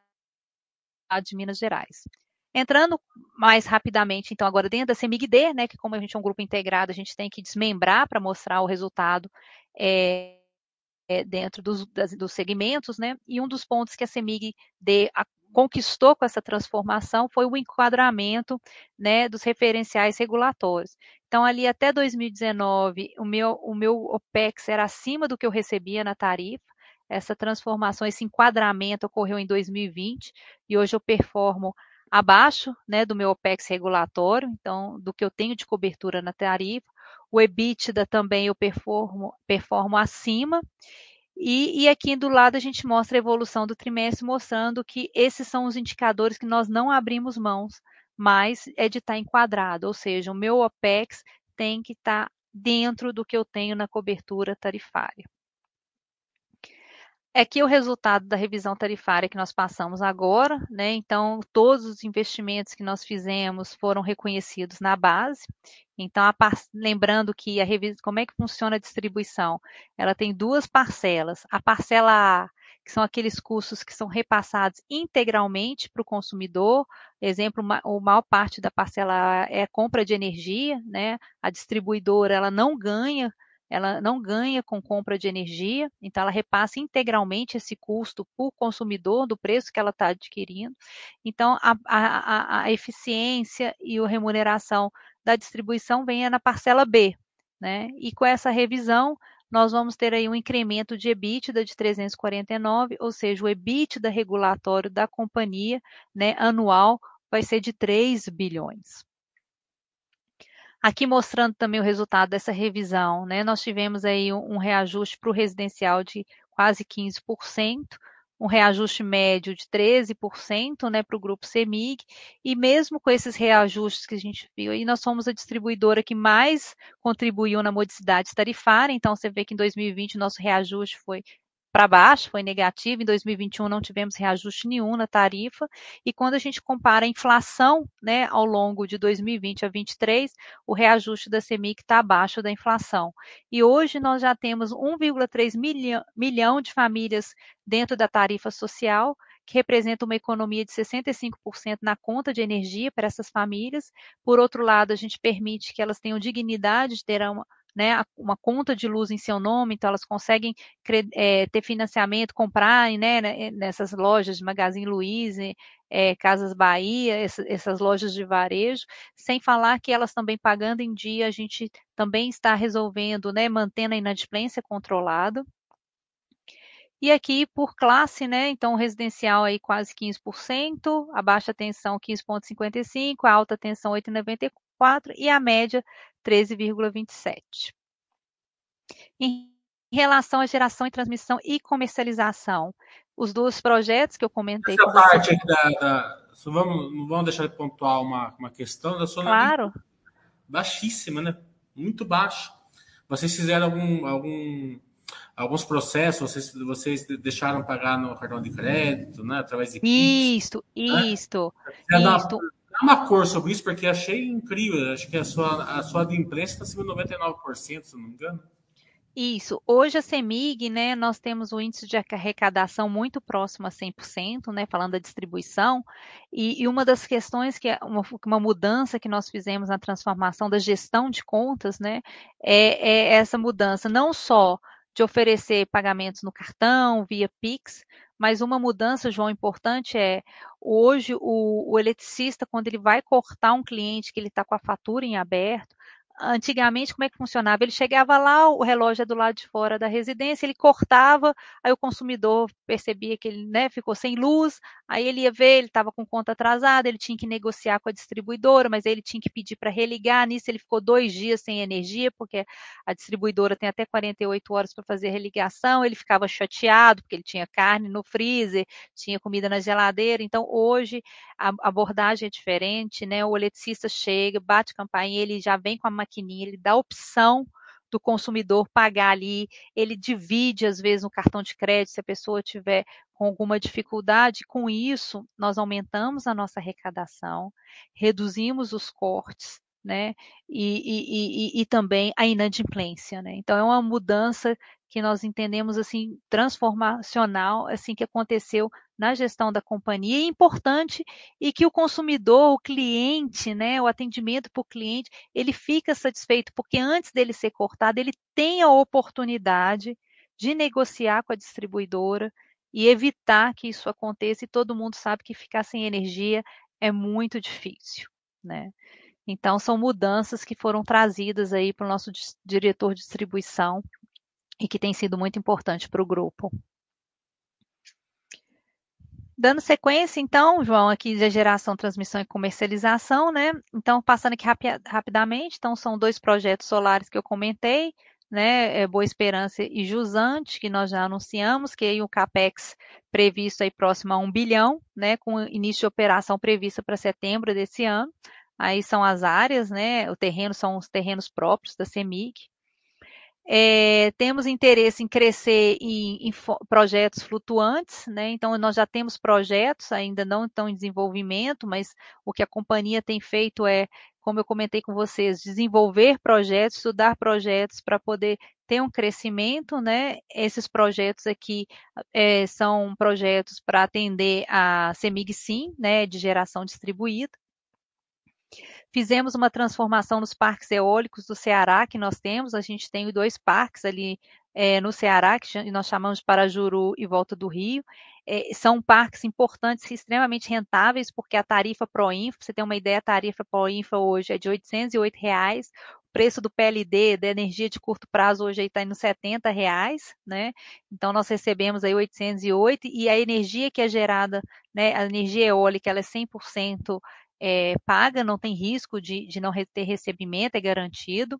de Minas Gerais. Entrando mais rapidamente, então, agora dentro da CEMIG-D, né, que como a gente é um grupo integrado, a gente tem que desmembrar para mostrar o resultado é, é, dentro dos, das, dos, segmentos, né, e um dos pontos que a CEMIG-D conquistou com essa transformação foi o enquadramento né, dos referenciais regulatórios. Então, ali até 2019, o meu, o meu OPEX era acima do que eu recebia na tarifa, essa transformação, esse enquadramento ocorreu em 2020 e hoje eu performo abaixo né, do meu OPEX regulatório, então do que eu tenho de cobertura na tarifa. O EBITDA também eu performo, performo acima. E, e, aqui do lado a gente mostra a evolução do trimestre, mostrando que esses são os indicadores que nós não abrimos mãos, mas é de estar enquadrado, ou seja, o meu OPEX tem que estar dentro do que eu tenho na cobertura tarifária. É que o resultado da revisão tarifária que nós passamos agora, né? Então, todos os investimentos que nós fizemos foram reconhecidos na base. Então, a, lembrando que a revisão, como é que funciona a distribuição? Ela tem duas parcelas. A parcela A, que são aqueles custos que são repassados integralmente para o consumidor. Exemplo, a maior parte da parcela A é compra de energia, né? A distribuidora ela não ganha ela não ganha com compra de energia, então ela repassa integralmente esse custo o consumidor do preço que ela está adquirindo. Então, a, a, a, eficiência e a remuneração da distribuição vem na parcela B, né? E com essa revisão, nós vamos ter aí um incremento de EBITDA de 349, ou seja, o EBITDA regulatório da companhia, né, anual, vai ser de 3 bilhões. Aqui mostrando também o resultado dessa revisão, né? Nós tivemos aí um, reajuste para o residencial de quase 15%, um reajuste médio de 13% né, para o grupo CEMIG, e mesmo com esses reajustes que a gente viu aí, nós somos a distribuidora que mais contribuiu na modicidade tarifária, então você vê que em 2020 o nosso reajuste foi para baixo, foi negativo. Em 2021 não tivemos reajuste nenhum na tarifa. E quando a gente compara a inflação, né, ao longo de 2020 a 2023, o reajuste da CEMIC está abaixo da inflação. E hoje nós já temos 1,3 milhão, milhão de famílias dentro da tarifa social, que representa uma economia de 65% na conta de energia para essas famílias. Por outro lado, a gente permite que elas tenham dignidade de ter uma, né, uma conta de luz em seu nome, então elas conseguem é, ter financiamento, comprar né, né, nessas lojas de Magazine Luiza, é, Casas Bahia, essa, essas lojas de varejo, sem falar que elas também pagando em dia, a gente também está resolvendo, né, mantendo a inadimplência controlada. E aqui por classe, né? Então, residencial aí quase 15%, a baixa tensão 15,55%, a alta tensão 8,94% e a média 13,27. Em relação à geração e transmissão e comercialização, os dois projetos que eu comentei. Essa parte aqui da, da vamos, não vamos deixar de pontuar uma, uma questão da sua claro. baixíssima, né? Muito baixa. Vocês fizeram algum, algum alguns processos vocês, vocês deixaram pagar no cartão de crédito, né? Através de Isto, né? isto, isto. Dá uma cor sobre isso, porque achei incrível. Acho que a sua, a sua adimplência está acima de 99%, se não me engano. Isso. Hoje a CEMIG, né, nós temos o índice de arrecadação muito próximo a 100%, né, falando da distribuição, e, e uma das questões que é uma, uma, mudança que nós fizemos na transformação da gestão de contas, né, é, é essa mudança não só de oferecer pagamentos no cartão, via Pix, mas uma mudança, João, importante é hoje o, o eletricista, quando ele vai cortar um cliente que ele está com a fatura em aberto, antigamente como é que funcionava? Ele chegava lá, o relógio é do lado de fora da residência, ele cortava, aí o consumidor percebia que ele né, ficou sem luz, aí ele ia ver, ele estava com conta atrasada, ele tinha que negociar com a distribuidora, mas aí ele tinha que pedir para religar, nisso ele ficou dois dias sem energia, porque a distribuidora tem até 48 horas para fazer a religação, ele ficava chateado, porque ele tinha carne no freezer, tinha comida na geladeira, então hoje a abordagem é diferente, né? O eletricista chega, bate campainha, ele já vem com a maquininha, ele dá a opção do consumidor pagar ali, ele divide às vezes no cartão de crédito se a pessoa tiver com alguma dificuldade. Com isso, nós aumentamos a nossa arrecadação, reduzimos os cortes, né? E, e, e, e, também a inadimplência, né? Então é uma mudança que nós entendemos assim transformacional, assim que aconteceu na gestão da companhia, é importante e que o consumidor, o cliente, né, o atendimento para o cliente, ele fica satisfeito, porque antes dele ser cortado, ele tem a oportunidade de negociar com a distribuidora e evitar que isso aconteça, e todo mundo sabe que ficar sem energia é muito difícil, né? Então, são mudanças que foram trazidas aí para o nosso diretor de distribuição e que tem sido muito importante para o grupo. Dando sequência, então, João, aqui de geração, transmissão e comercialização, né? Então, passando aqui rapi rapidamente, então, são dois projetos solares que eu comentei, né? É Boa Esperança e Jusante, que nós já anunciamos, que aí o CAPEX previsto aí próximo a um bilhão, né? Com início de operação prevista para setembro desse ano. Aí são as áreas, né? O terreno são os terrenos próprios da CEMIG. É, temos interesse em crescer em, em, projetos flutuantes, né? Então, nós já temos projetos, ainda não estão em desenvolvimento, mas o que a companhia tem feito é, como eu comentei com vocês, desenvolver projetos, estudar projetos para poder ter um crescimento, né? Esses projetos aqui é, são projetos para atender a CEMIG SIM, né? De geração distribuída. Fizemos uma transformação nos parques eólicos do Ceará que nós temos. A gente tem dois parques ali é, no Ceará, que nós chamamos de Parajuru e Volta do Rio. É, são parques importantes, extremamente rentáveis, porque a tarifa Proinfa, você tem uma ideia, a tarifa Proinfa hoje é de 808 reais, o preço do PLD, da energia de curto prazo, hoje está indo 70 reais, né? Então, nós recebemos aí 808 e a energia que é gerada, né, a energia eólica, ela é 100% é, paga, não tem risco de, de não ter recebimento, é garantido.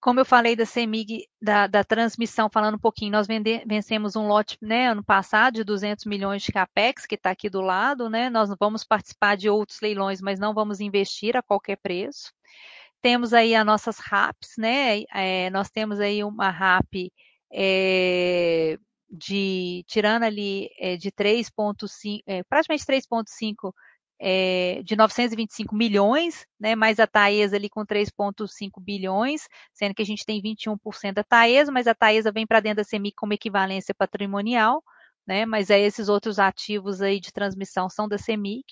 Como eu falei da CEMIG, da, da transmissão, falando um pouquinho, nós vende, vencemos um lote né, ano passado de 200 milhões de capex, que está aqui do lado, né? Nós vamos participar de outros leilões, mas não vamos investir a qualquer preço. Temos aí as nossas RAPs, né? É, nós temos aí uma RAP é, de, tirando ali é, de 3,5, é, praticamente 3,5 é, de 925 milhões, né, mais a Taesa ali com 3,5 bilhões, sendo que a gente tem 21% da Taesa, mas a Taesa vem para dentro da CEMIC como equivalência patrimonial, né, mas aí esses outros ativos aí de transmissão são da CEMIC.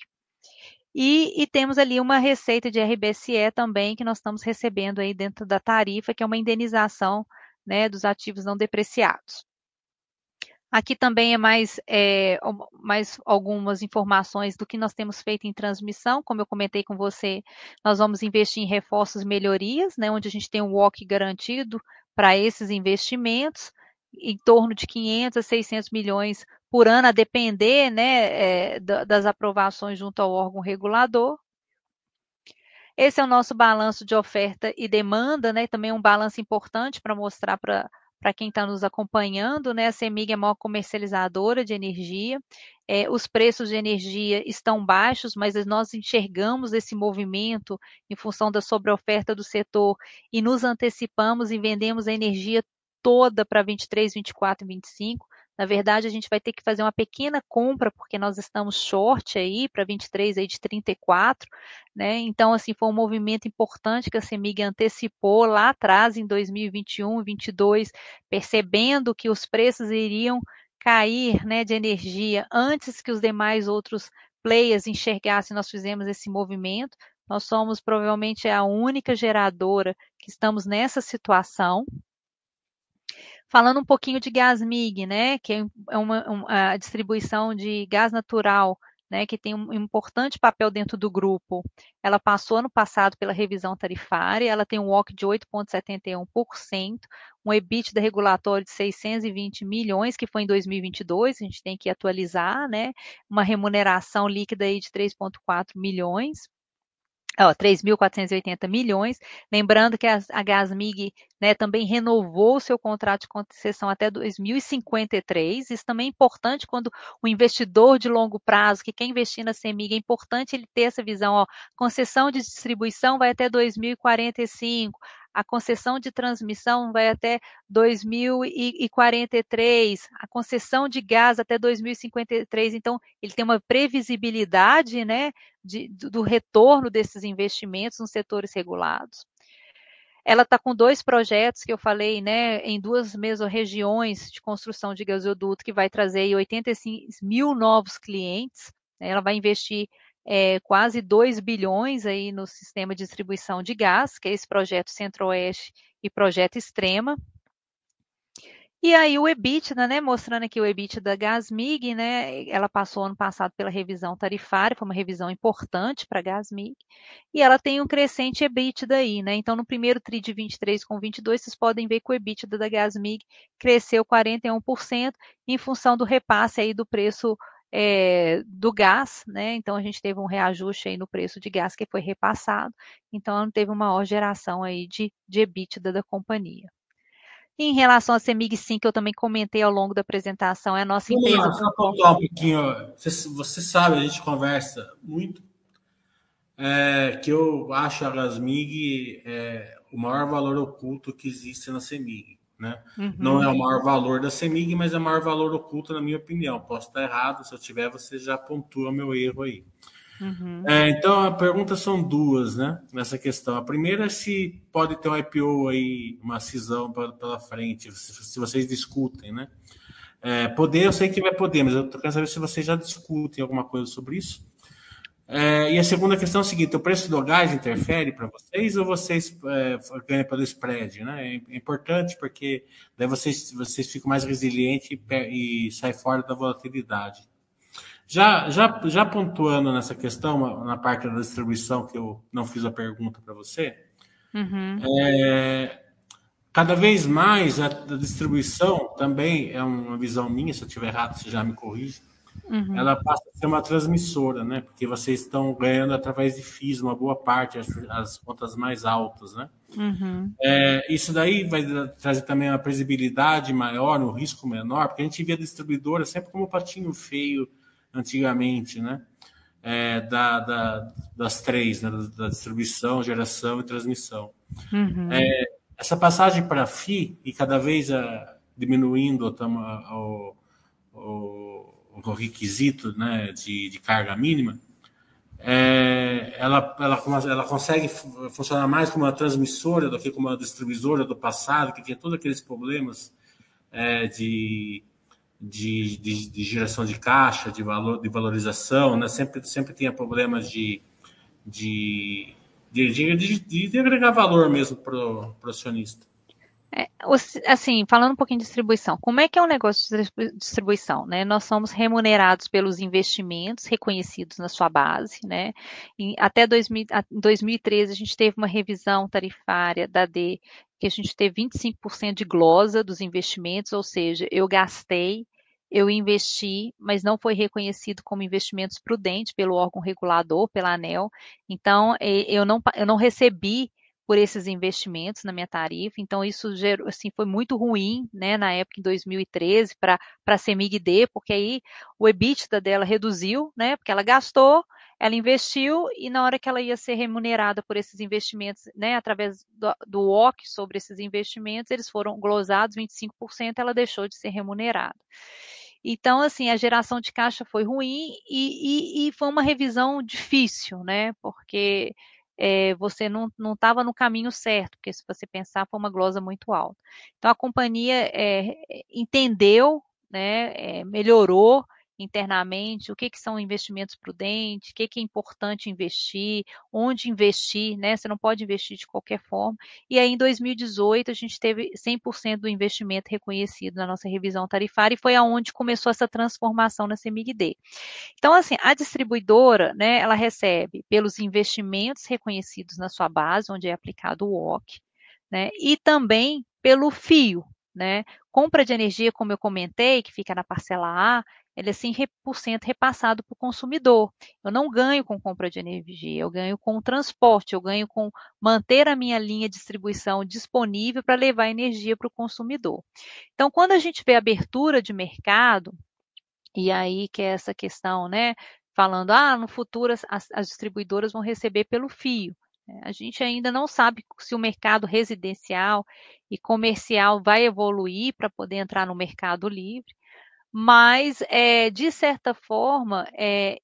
E, e, temos ali uma receita de RBSE também que nós estamos recebendo aí dentro da tarifa, que é uma indenização né, dos ativos não depreciados. Aqui também é mais, é, mais algumas informações do que nós temos feito em transmissão. Como eu comentei com você, nós vamos investir em reforços e melhorias, né, onde a gente tem um WOC garantido para esses investimentos, em torno de 500 a 600 milhões por ano, a depender né, é, das aprovações junto ao órgão regulador. Esse é o nosso balanço de oferta e demanda, né, também um balanço importante para mostrar para para quem está nos acompanhando, né? A CEMIG é a maior comercializadora de energia. É, os preços de energia estão baixos, mas nós enxergamos esse movimento em função da sobreoferta do setor e nos antecipamos e vendemos a energia toda para 23, 24 e 25 na verdade, a gente vai ter que fazer uma pequena compra, porque nós estamos short aí para 23 aí de 34, né? Então, assim, foi um movimento importante que a Semig antecipou lá atrás, em 2021, 2022, percebendo que os preços iriam cair né, de energia antes que os demais outros players enxergassem, nós fizemos esse movimento. Nós somos provavelmente a única geradora que estamos nessa situação, Falando um pouquinho de Gasmig, né, que é uma, uma a distribuição de gás natural né, que tem um importante papel dentro do grupo, ela passou ano passado pela revisão tarifária, ela tem um WOC de 8,71%, um EBITDA regulatório de 620 milhões, que foi em 2022, a gente tem que atualizar, né, uma remuneração líquida aí de 3,4 milhões, 3.480 milhões. Lembrando que a, a Gasmig né, também renovou seu contrato de concessão até 2053. Isso também é importante quando o investidor de longo prazo, que quer investir na CEMIG, é importante ele ter essa visão. Ó, concessão de distribuição vai até 2045, a concessão de transmissão vai até 2043, a concessão de gás até 2053. Então, ele tem uma previsibilidade né, de, do retorno desses investimentos nos setores regulados. Ela está com dois projetos que eu falei, né, em duas mesorregiões de construção de gasoduto, que vai trazer 85 mil novos clientes. Ela vai investir é, quase 2 bilhões aí no sistema de distribuição de gás, que é esse projeto Centro-Oeste e projeto Extrema. E aí o EBITDA, né, mostrando aqui o EBITDA da Gasmig, né, ela passou ano passado pela revisão tarifária, foi uma revisão importante para a Gasmig, e ela tem um crescente EBITDA aí, né, então no primeiro TRI de 23 com 22, vocês podem ver que o EBITDA da Gasmig cresceu 41% em função do repasse aí do preço é, do gás, né? Então a gente teve um reajuste aí no preço de gás que foi repassado, então teve uma maior geração aí de, de EBITDA da companhia. Em relação à CEMIG sim, que eu também comentei ao longo da apresentação, é a nossa Vamos empresa. Só pontuar um pouquinho, você, você, sabe, a gente conversa muito, é, que eu acho a Gasmig é, o maior valor oculto que existe na CEMIG. Né? Uhum. Não é o maior valor da CEMIG, mas é o maior valor oculto, na minha opinião. Posso estar errado, se eu tiver, você já pontua meu erro aí. Uhum. É, então, a pergunta são duas, né? Nessa questão. A primeira é se pode ter um IPO aí, uma cisão pela frente, se, se vocês discutem, né? É, poder, eu sei que vai poder, mas eu quero saber se vocês já discutem alguma coisa sobre isso. É, e a segunda questão é a seguinte: o preço do gás interfere para vocês ou vocês é, ganham pelo spread? Né? É importante porque daí vocês, vocês ficam mais resilientes e, e saem fora da volatilidade. Já, já, já pontuando nessa questão, na parte da distribuição, que eu não fiz a pergunta para você, uhum. é, cada vez mais a, a distribuição também é uma visão minha, se eu estiver errado, você já me corrige Uhum. Ela passa a ser uma transmissora, né? Porque vocês estão ganhando através de FIIs uma boa parte, as, as contas mais altas, né? Uhum. É, isso daí vai trazer também uma previsibilidade maior, um risco menor, porque a gente via a distribuidora sempre como patinho feio antigamente, né? É, da, da, das três, né? da, distribuição, geração e transmissão. Uhum. É, essa passagem para FI e cada vez a, é, diminuindo o, o, o requisito né, de, de carga mínima, é, ela, ela, ela consegue funcionar mais como uma transmissora do que como uma distribuidora do passado, que tinha todos aqueles problemas é, de, de, de, de, geração de caixa, de, valor, de valorização, né? sempre, sempre tinha problemas de, de, de, de, de agregar valor mesmo para o acionista. É, assim, falando um pouquinho de distribuição, como é que é o negócio de distribuição, né? Nós somos remunerados pelos investimentos reconhecidos na sua base, né? E até 2000, 2013 a gente teve uma revisão tarifária da D, que a gente teve 25% de glosa dos investimentos, ou seja, eu gastei, eu investi, mas não foi reconhecido como investimentos prudentes pelo órgão regulador, pela ANEL. Então, eu não, eu não recebi por esses investimentos na minha tarifa. Então, isso gerou, assim, foi muito ruim, né, na época, em 2013, para a CEMIG-D, porque aí o EBITDA dela reduziu, né, porque ela gastou, ela investiu e na hora que ela ia ser remunerada por esses investimentos, né, através do, do OC sobre esses investimentos, eles foram glosados 25%, ela deixou de ser remunerada. Então, assim, a geração de caixa foi ruim e, e, e foi uma revisão difícil, né, porque é, você não estava no caminho certo, porque se você pensar, foi uma glosa muito alta. Então, a companhia é, entendeu, né, é, melhorou internamente o que, que são investimentos prudentes, o que, que é importante investir, onde investir, né? Você não pode investir de qualquer forma. E aí, em 2018, a gente teve 100% do investimento reconhecido na nossa revisão tarifária e foi aonde começou essa transformação na CEMIG-D. Então, assim, a distribuidora, né, ela recebe pelos investimentos reconhecidos na sua base, onde é aplicado o OC, né, e também pelo fio, né? Compra de energia, como eu comentei, que fica na parcela A, ele é 100% repassado para o consumidor. Eu não ganho com compra de energia, eu ganho com transporte, eu ganho com manter a minha linha de distribuição disponível para levar energia para o consumidor. Então, quando a gente vê abertura de mercado, e aí que é essa questão, né? Falando, ah, no futuro as, as distribuidoras vão receber pelo fio. A gente ainda não sabe se o mercado residencial e comercial vai evoluir para poder entrar no mercado livre, mas, é, de certa forma, é,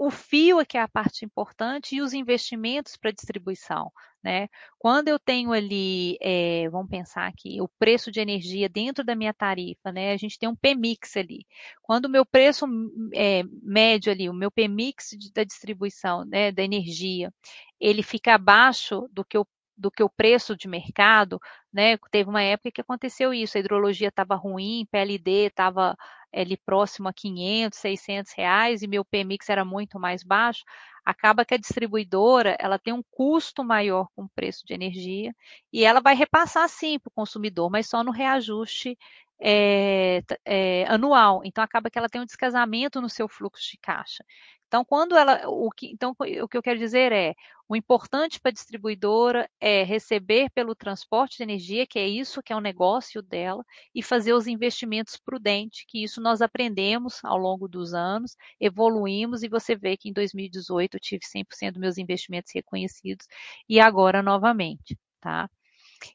o fio é que é a parte importante e os investimentos para distribuição. Né? Quando eu tenho ali, é, vamos pensar aqui, o preço de energia dentro da minha tarifa, né? A gente tem um PMix ali. Quando o meu preço é, médio ali, o meu PMix da distribuição, né, da energia, ele fica abaixo do que eu do que o preço de mercado, né? Teve uma época que aconteceu isso, a hidrologia estava ruim, PLD estava ali próximo a 500, 600 reais e meu PMix era muito mais baixo, acaba que a distribuidora ela tem um custo maior com o preço de energia e ela vai repassar sim para o consumidor, mas só no reajuste é, é, anual. Então acaba que ela tem um descasamento no seu fluxo de caixa. Então, quando ela, o que, então, o que eu quero dizer é, o importante para a distribuidora é receber pelo transporte de energia, que é isso que é o negócio dela, e fazer os investimentos prudentes, que isso nós aprendemos ao longo dos anos, evoluímos, e você vê que em 2018 eu tive 100% dos meus investimentos reconhecidos, e agora novamente, tá?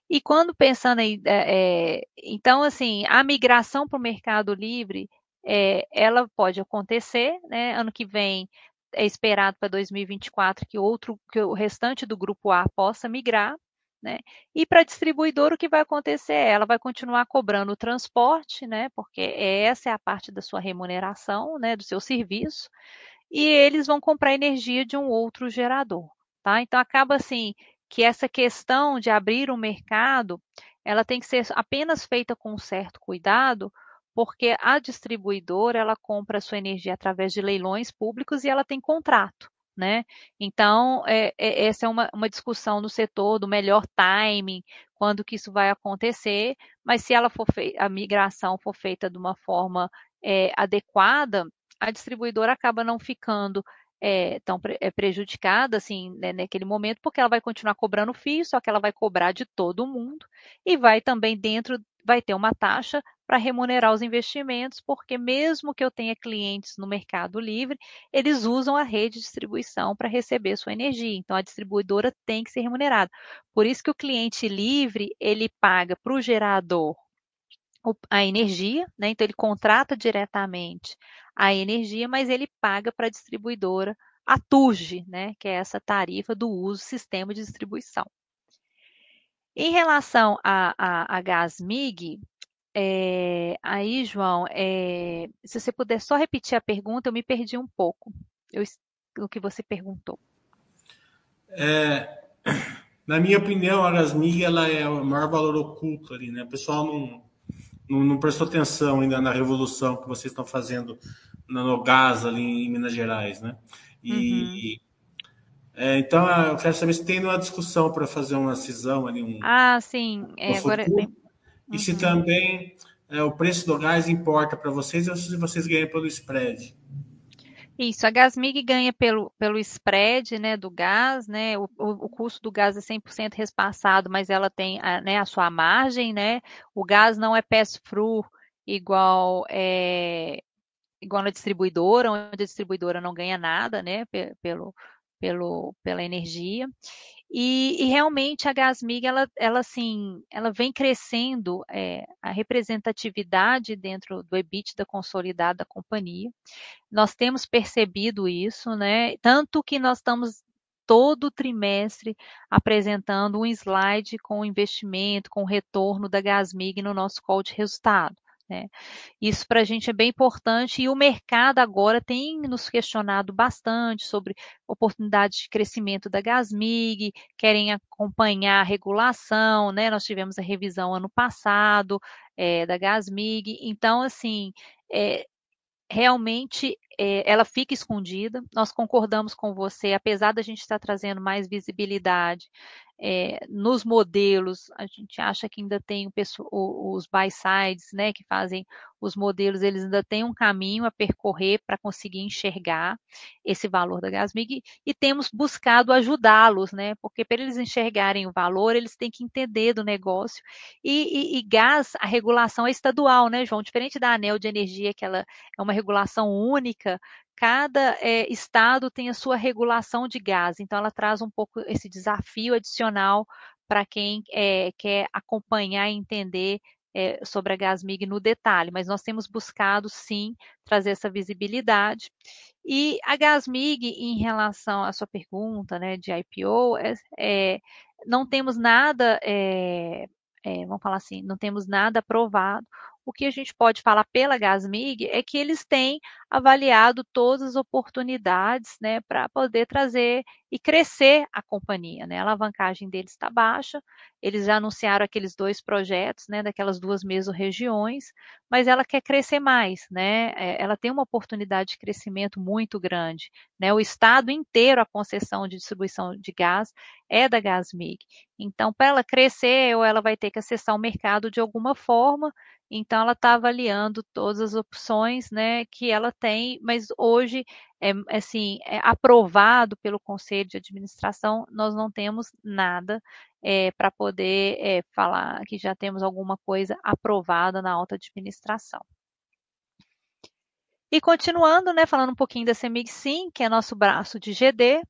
E quando pensando aí, é, então assim, a migração para o mercado livre é, ela pode acontecer, né? Ano que vem é esperado para 2024 que outro, que o restante do grupo A possa migrar, né? E para a distribuidora o que vai acontecer? Ela vai continuar cobrando o transporte, né? Porque essa é a parte da sua remuneração, né? Do seu serviço, e eles vão comprar energia de um outro gerador, tá? Então acaba assim que essa questão de abrir o mercado, ela tem que ser apenas feita com um certo cuidado, porque a distribuidora ela compra a sua energia através de leilões públicos e ela tem contrato. Né? Então, é, é, essa é uma, uma, discussão no setor do melhor timing, quando que isso vai acontecer, mas se ela for a migração for feita de uma forma é, adequada, a distribuidora acaba não ficando é, tão é, prejudicada assim né, naquele momento, porque ela vai continuar cobrando FII, só que ela vai cobrar de todo mundo e vai também dentro vai ter uma taxa para remunerar os investimentos, porque mesmo que eu tenha clientes no Mercado Livre, eles usam a rede de distribuição para receber sua energia. Então a distribuidora tem que ser remunerada. Por isso que o cliente livre, ele paga para o gerador a energia, né? Então ele contrata diretamente a energia, mas ele paga para a distribuidora a TURG, né? Que é essa tarifa do uso sistema de distribuição. Em relação a, a, a gás MIG, é, aí, João, é, se você puder só repetir a pergunta, eu me perdi um pouco. Eu, que você perguntou. É, na minha opinião, a Gasmig ela é o maior valor oculto ali, né? O pessoal não, não, não, prestou atenção ainda na revolução que vocês estão fazendo no gás ali em Minas Gerais, né? E, uhum. É, então, eu quero saber se tem uma discussão para fazer uma cisão ali. Um, ah, sim. É, agora... E se também é, o preço do gás importa para vocês ou se vocês ganham pelo spread? Isso, a Gasmig ganha pelo, pelo spread né, do gás, né? O, o, o custo do gás é 100% respassado, mas ela tem a, né, a sua margem, né? O gás não é pass-through igual é, igual na distribuidora, onde a distribuidora não ganha nada, né? Pelo, pelo, pela energia. E, e, realmente a Gasmig, ela, ela, assim, ela vem crescendo é, a representatividade dentro do EBITDA consolidado da companhia. Nós temos percebido isso, né? Tanto que nós estamos todo trimestre apresentando um slide com o investimento, com o retorno da Gasmig no nosso call de resultado. Né? Isso para a gente é bem importante e o mercado agora tem nos questionado bastante sobre oportunidades de crescimento da Gasmig, querem acompanhar a regulação, né? Nós tivemos a revisão ano passado é, da Gasmig, então assim é, realmente é, ela fica escondida. Nós concordamos com você, apesar da gente estar trazendo mais visibilidade é, nos modelos, a gente acha que ainda tem o, os buy-sides, né, que fazem os modelos, eles ainda têm um caminho a percorrer para conseguir enxergar esse valor da Gasmig e temos buscado ajudá-los, né, porque para eles enxergarem o valor, eles têm que entender do negócio e, e, e gás, a regulação é estadual, né, João, diferente da ANEL de energia, que ela é uma regulação única, cada é, estado tem a sua regulação de gás, então ela traz um pouco esse desafio adicional para quem é, quer acompanhar e entender é, sobre a Gasmig no detalhe, mas nós temos buscado sim trazer essa visibilidade. E a Gasmig, em relação à sua pergunta né, de IPO, é, não temos nada, vamos falar assim, não temos nada aprovado o que a gente pode falar pela Gasmig é que eles têm avaliado todas as oportunidades né, para poder trazer e crescer a companhia. Né? A alavancagem deles está baixa, eles já anunciaram aqueles dois projetos, né, daquelas duas mesorregiões, mas ela quer crescer mais, né? É, ela tem uma oportunidade de crescimento muito grande. Né? O estado inteiro, a concessão de distribuição de gás é da Gasmig. Então, para ela crescer, ou ela vai ter que acessar o mercado de alguma forma, então ela está avaliando todas as opções, né, que ela tem, mas hoje é assim, é aprovado pelo conselho de administração, nós não temos nada é, para poder é, falar que já temos alguma coisa aprovada na alta administração. E continuando, né, falando um pouquinho da CEMIG Sim, que é nosso braço de GD,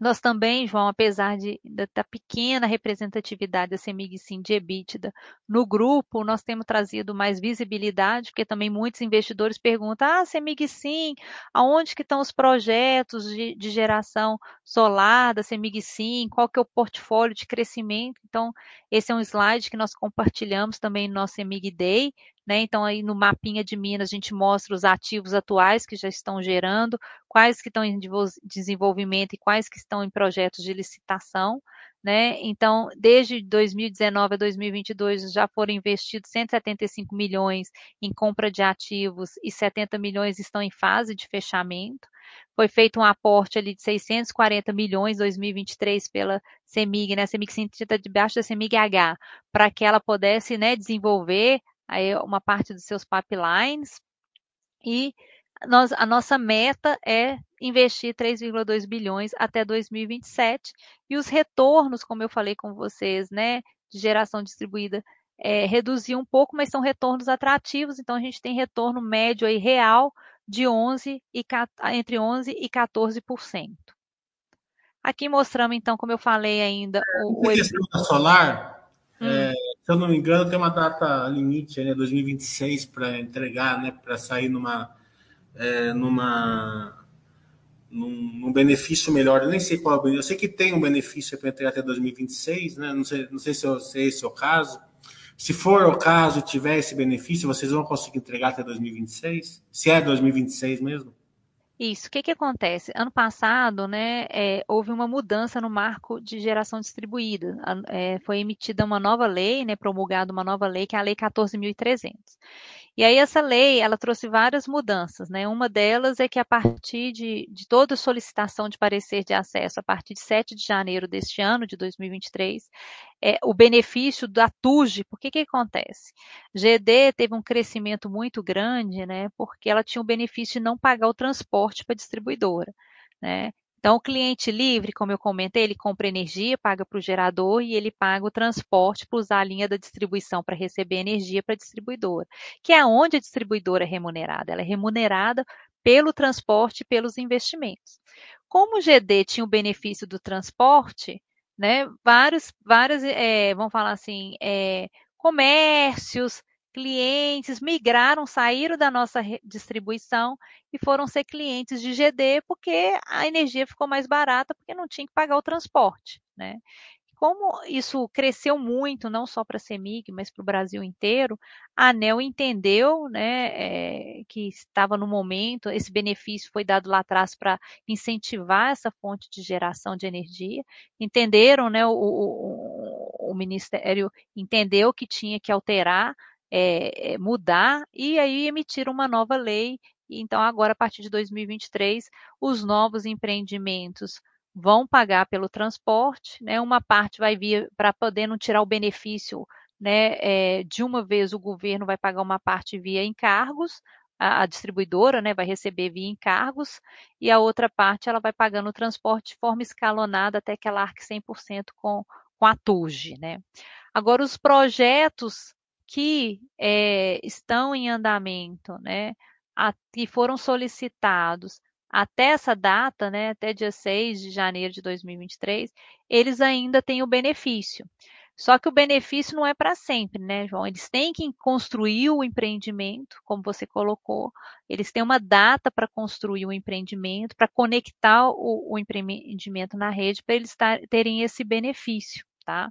nós também, João, apesar de, da, pequena representatividade da CEMIG Sim de EBITDA no grupo, nós temos trazido mais visibilidade, porque também muitos investidores perguntam, ah, CEMIG Sim, aonde que estão os projetos de, de geração solar da CEMIG Sim, qual que é o portfólio de crescimento? Então, esse é um slide que nós compartilhamos também no nosso CEMIG Day, né? Então, aí no mapinha de Minas, a gente mostra os ativos atuais que já estão gerando, quais que estão em desenvolvimento e quais que estão em projetos de licitação. Né? Então, desde 2019 a 2022 já foram investidos 175 milhões em compra de ativos e 70 milhões estão em fase de fechamento. Foi feito um aporte ali de 640 milhões em 2023 pela CEMIG, né? A CEMIG sentida debaixo da CEMIG H, para que ela pudesse né, desenvolver aí uma parte dos seus pipelines. E nós, a nossa meta é investir 3,2 bilhões até 2027 e os retornos, como eu falei com vocês, né, de geração distribuída é, reduzir um pouco, mas são retornos atrativos, então a gente tem retorno médio aí real de 11 e, entre 11 e 14%. Aqui mostramos então, como eu falei ainda, o, o... da solar, hum. é, se eu não me engano, tem uma data limite, né, 2026, para entregar, né, para sair numa, é, numa num, num, benefício melhor. Eu nem sei qual é Eu sei que tem um benefício para entregar até 2026, né? Não sei, não sei se, eu, se esse é o caso. Se for o caso, tiver esse benefício, vocês vão conseguir entregar até 2026? Se é 2026 mesmo? Isso. O que, que acontece? Ano passado, né, é, houve uma mudança no marco de geração distribuída. É, foi emitida uma nova lei, né, promulgada uma nova lei, que é a Lei 14.300. E aí essa lei, ela trouxe várias mudanças, né? Uma delas é que a partir de, de toda solicitação de parecer de acesso, a partir de 7 de janeiro deste ano, de 2023, é, o benefício da TUG, por que que acontece? GD teve um crescimento muito grande, né? Porque ela tinha o benefício de não pagar o transporte para a distribuidora, né? Então, o cliente livre, como eu comentei, ele compra energia, paga para o gerador e ele paga o transporte para usar a linha da distribuição para receber energia para a distribuidora, que é onde a distribuidora é remunerada. Ela é remunerada pelo transporte e pelos investimentos. Como o GD tinha o benefício do transporte, né, vários, vários, é, vamos falar assim, é, comércios, clientes migraram, saíram da nossa distribuição e foram ser clientes de GD porque a energia ficou mais barata porque não tinha que pagar o transporte, né? como isso cresceu muito, não só para a CEMIG, mas para o Brasil inteiro, a ANEL entendeu né, é, que estava no momento, esse benefício foi dado lá atrás para incentivar essa fonte de geração de energia. Entenderam, né, o, o, o Ministério entendeu que tinha que alterar, é, mudar, e aí emitiram uma nova lei. Então, agora, a partir de 2023, os novos empreendimentos vão pagar pelo transporte, né? Uma parte vai vir para poder não tirar o benefício, né? É, de uma vez o governo vai pagar uma parte via encargos, a, a, distribuidora, né? Vai receber via encargos e a outra parte ela vai pagando o transporte de forma escalonada até que ela arque 100% com com a TUG, né? Agora os projetos que é, estão em andamento, né? A, que foram solicitados até essa data, né, até dia 6 de janeiro de 2023, eles ainda têm o benefício. Só que o benefício não é para sempre, né, João? Eles têm que construir o empreendimento, como você colocou, eles têm uma data para construir o empreendimento, para conectar o, o, empreendimento na rede, para eles tar, terem esse benefício, tá?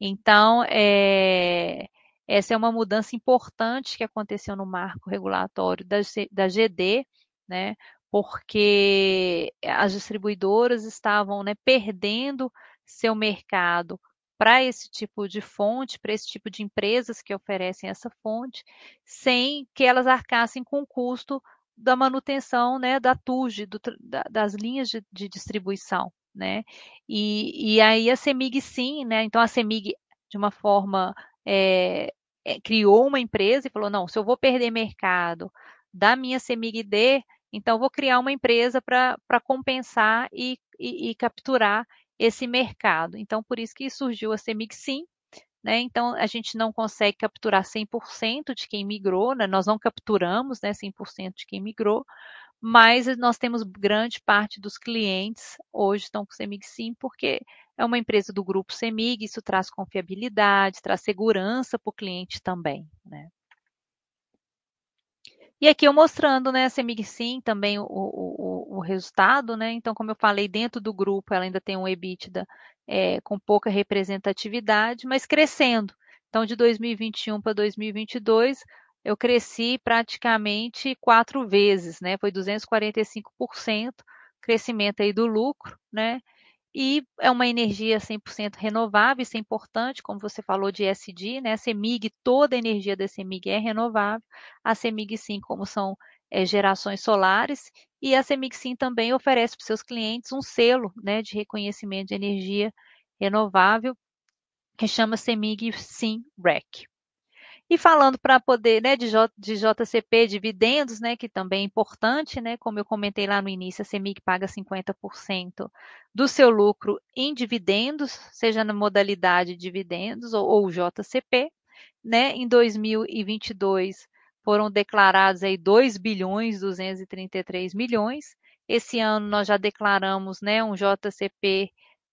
Então, é, essa é uma mudança importante que aconteceu no marco regulatório da, da GD, né? porque as distribuidoras estavam né, perdendo seu mercado para esse tipo de fonte, para esse tipo de empresas que oferecem essa fonte, sem que elas arcassem com o custo da manutenção né, da TUG, do, da, das linhas de, de distribuição. Né? E, e, aí a CEMIG sim, né? então a CEMIG, de uma forma, é, é, criou uma empresa e falou, não, se eu vou perder mercado da minha CEMIG-D, então, vou criar uma empresa para compensar e, e, e, capturar esse mercado. Então, por isso que surgiu a Semig Sim. Né? Então, a gente não consegue capturar 100% de quem migrou, né? nós não capturamos né, 100% de quem migrou, mas nós temos grande parte dos clientes hoje estão com Semig Sim, porque é uma empresa do grupo Semig, isso traz confiabilidade, traz segurança para o cliente também. Né? E aqui eu mostrando, né, a Semig Sim também o, o, o, resultado, né? Então, como eu falei, dentro do grupo ela ainda tem um EBITDA é, com pouca representatividade, mas crescendo. Então, de 2021 para 2022, eu cresci praticamente quatro vezes, né? Foi 245% crescimento aí do lucro, né? E é uma energia 100% renovável, isso é importante, como você falou de ESG, né? A CEMIG, toda a energia da CEMIG é renovável, a CEMIG sim, como são é, gerações solares, e a CEMIG sim também oferece para seus clientes um selo né, de reconhecimento de energia renovável, que chama CEMIG Sim REC. E falando para poder, né, de, J, de JCP, dividendos, né, que também é importante, né, como eu comentei lá no início, a CEMIG paga 50% do seu lucro em dividendos, seja na modalidade dividendos ou, ou JCP, né, em 2022 foram declarados aí 2 bilhões 233 milhões. Esse ano nós já declaramos, né, um JCP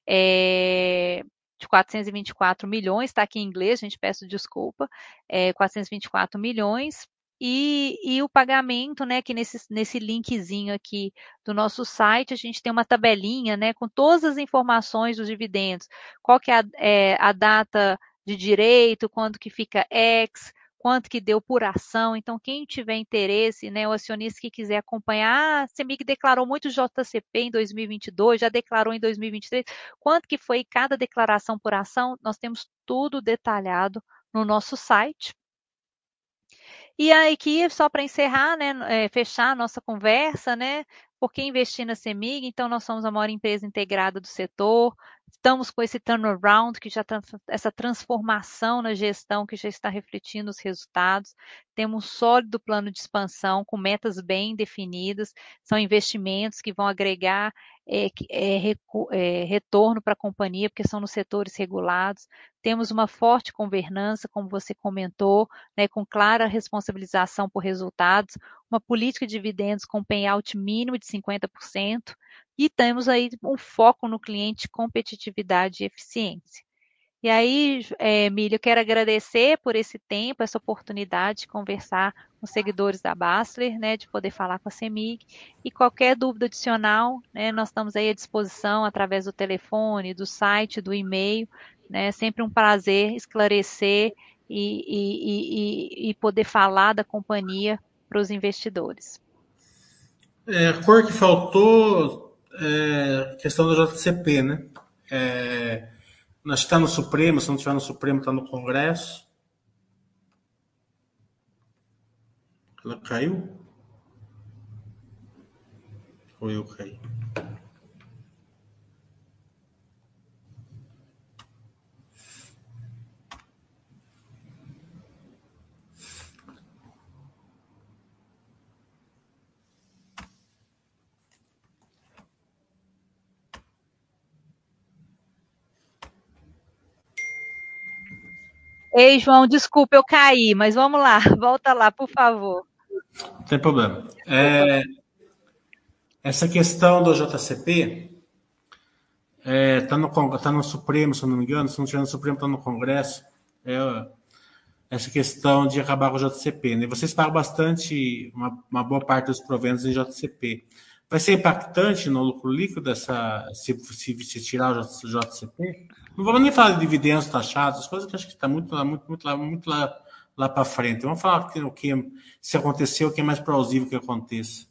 é, de 424 milhões, está aqui em inglês, gente, peço desculpa, é, 424 milhões, e, e, o pagamento, né, que nesse, nesse linkzinho aqui do nosso site, a gente tem uma tabelinha, né, com todas as informações dos dividendos, qual que é a, é, a data de direito, quando que fica X, quanto que deu por ação. Então, quem tiver interesse, né, o acionista que quiser acompanhar, ah, a CEMIG declarou muito JCP em 2022, já declarou em 2023, quanto que foi cada declaração por ação, nós temos tudo detalhado no nosso site. E aí, aqui, só para encerrar, né, é, fechar a nossa conversa, né, por que investir na CEMIG? Então, nós somos a maior empresa integrada do setor, estamos com esse turnaround, que já está, essa transformação na gestão que já está refletindo os resultados. Temos um sólido plano de expansão, com metas bem definidas, são investimentos que vão agregar é, é, é, retorno para a companhia, porque são nos setores regulados. Temos uma forte governança, como você comentou, né, com clara responsabilização por resultados, uma política de dividendos com payout mínimo de 50%, e temos aí um foco no cliente, competitividade e eficiência. E aí, é, Milho, eu quero agradecer por esse tempo, essa oportunidade de conversar com os seguidores da Bastler, né, de poder falar com a CEMIG. E qualquer dúvida adicional, né, nós estamos aí à disposição através do telefone, do site, do e-mail. Né, sempre um prazer esclarecer e, e, e, e poder falar da companhia para os investidores. É, cor que faltou é questão do JCP, né? É, nós está no Supremo, se não estiver no Supremo, está no Congresso. Ela caiu? Ou eu caí? Ei, João, desculpa, eu caí, mas vamos lá, (laughs) volta lá, por favor. Não tem problema. É, essa questão do JCP está é, tá no, tá no Supremo, se não me engano, se não estiver no Supremo, está no Congresso. É, essa questão de acabar com o JCP. Né? Vocês pagam bastante, uma, uma boa parte dos proventos em JCP. Vai ser impactante no lucro líquido se, se, se tirar o JCP? Não vamos nem falar de dividendos taxados, as coisas que acho que está muito muito, muito lá, muito lá, lá para frente. Vamos falar o que, se aconteceu, o que é mais plausível que aconteça.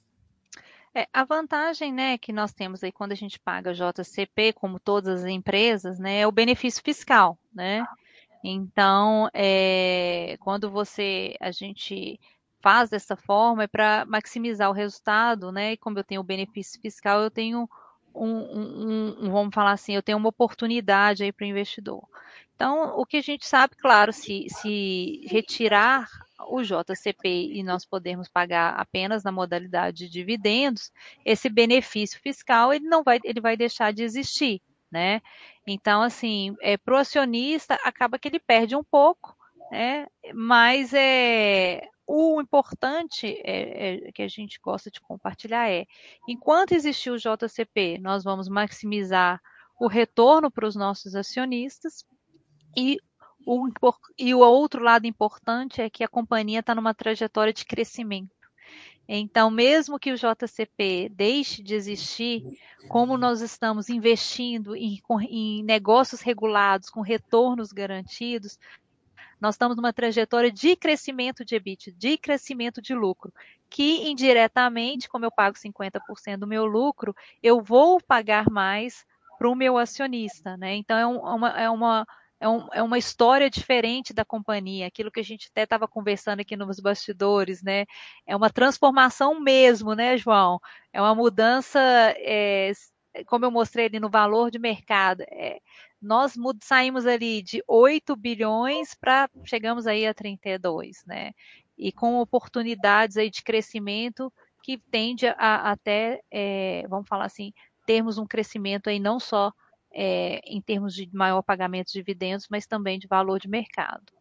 É, a vantagem, né, que nós temos aí quando a gente paga JCP, como todas as empresas, né, é o benefício fiscal, né? Então, é, quando você, a gente faz dessa forma é para maximizar o resultado, né? E como eu tenho o benefício fiscal, eu tenho um, um, um, vamos falar assim, eu tenho uma oportunidade aí para o investidor. Então, o que a gente sabe, claro, se, se retirar o JCP e nós podemos pagar apenas na modalidade de dividendos, esse benefício fiscal ele não vai, ele vai deixar de existir, né? Então, assim, é, para o acionista acaba que ele perde um pouco, né? Mas é o importante é, é, que a gente gosta de compartilhar é, enquanto existir o JCP, nós vamos maximizar o retorno para os nossos acionistas e o, e o outro lado importante é que a companhia está numa trajetória de crescimento. Então, mesmo que o JCP deixe de existir, como nós estamos investindo em, em negócios regulados com retornos garantidos, nós estamos numa trajetória de crescimento de EBIT, de crescimento de lucro, que indiretamente, como eu pago 50% do meu lucro, eu vou pagar mais para o meu acionista, né? Então é, é uma, é uma é, um, é, uma história diferente da companhia, aquilo que a gente até estava conversando aqui nos bastidores, né? É uma transformação mesmo, né, João? É uma mudança, é, como eu mostrei ali no valor de mercado, é, nós saímos ali de 8 bilhões para chegamos aí a 32, né? E com oportunidades aí de crescimento que tende a até, é, vamos falar assim, termos um crescimento aí não só é, em termos de maior pagamento de dividendos, mas também de valor de mercado.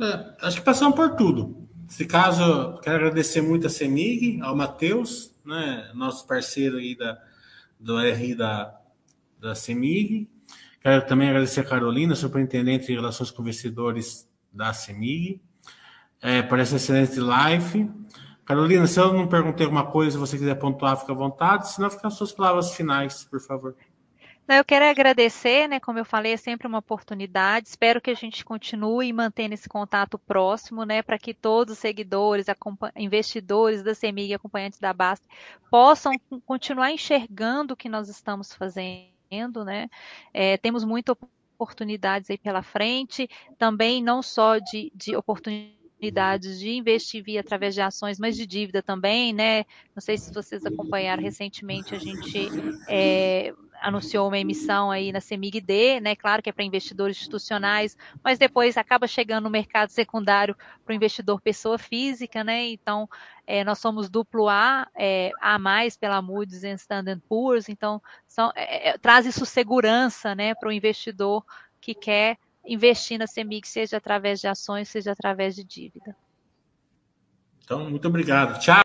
É, acho que passamos por tudo. Nesse caso, quero agradecer muito a CEMIG, ao Matheus, né, nosso parceiro aí da, do RI da, da CEMIG. Quero também agradecer a Carolina, superintendente de Relações com Investidores da CEMIG, é, por essa excelente live. Carolina, se eu não perguntei alguma coisa, você quiser pontuar, fica à vontade, senão fica as suas palavras finais, por favor. Eu quero agradecer, né? Como eu falei, é sempre uma oportunidade. Espero que a gente continue mantendo esse contato próximo, né? Para que todos os seguidores, investidores da CEMIG, acompanhantes da Basta, possam continuar enxergando o que nós estamos fazendo né? É, temos muitas oportunidades aí pela frente, também não só de, de oportunidades de investir via através de ações, mas de dívida também, né? Não sei se vocês acompanharam recentemente, a gente é, anunciou uma emissão aí na CEMIG-D, né? Claro que é para investidores institucionais, mas depois acaba chegando no mercado secundário para o investidor pessoa física, né? Então, é, nós somos duplo A, é, A mais pela Moody's e Standard Poor's, então são, é, é, traz isso segurança, né, para o investidor que quer investir na CEMIG, seja através de ações, seja através de dívida. Então, muito obrigado. Tchau.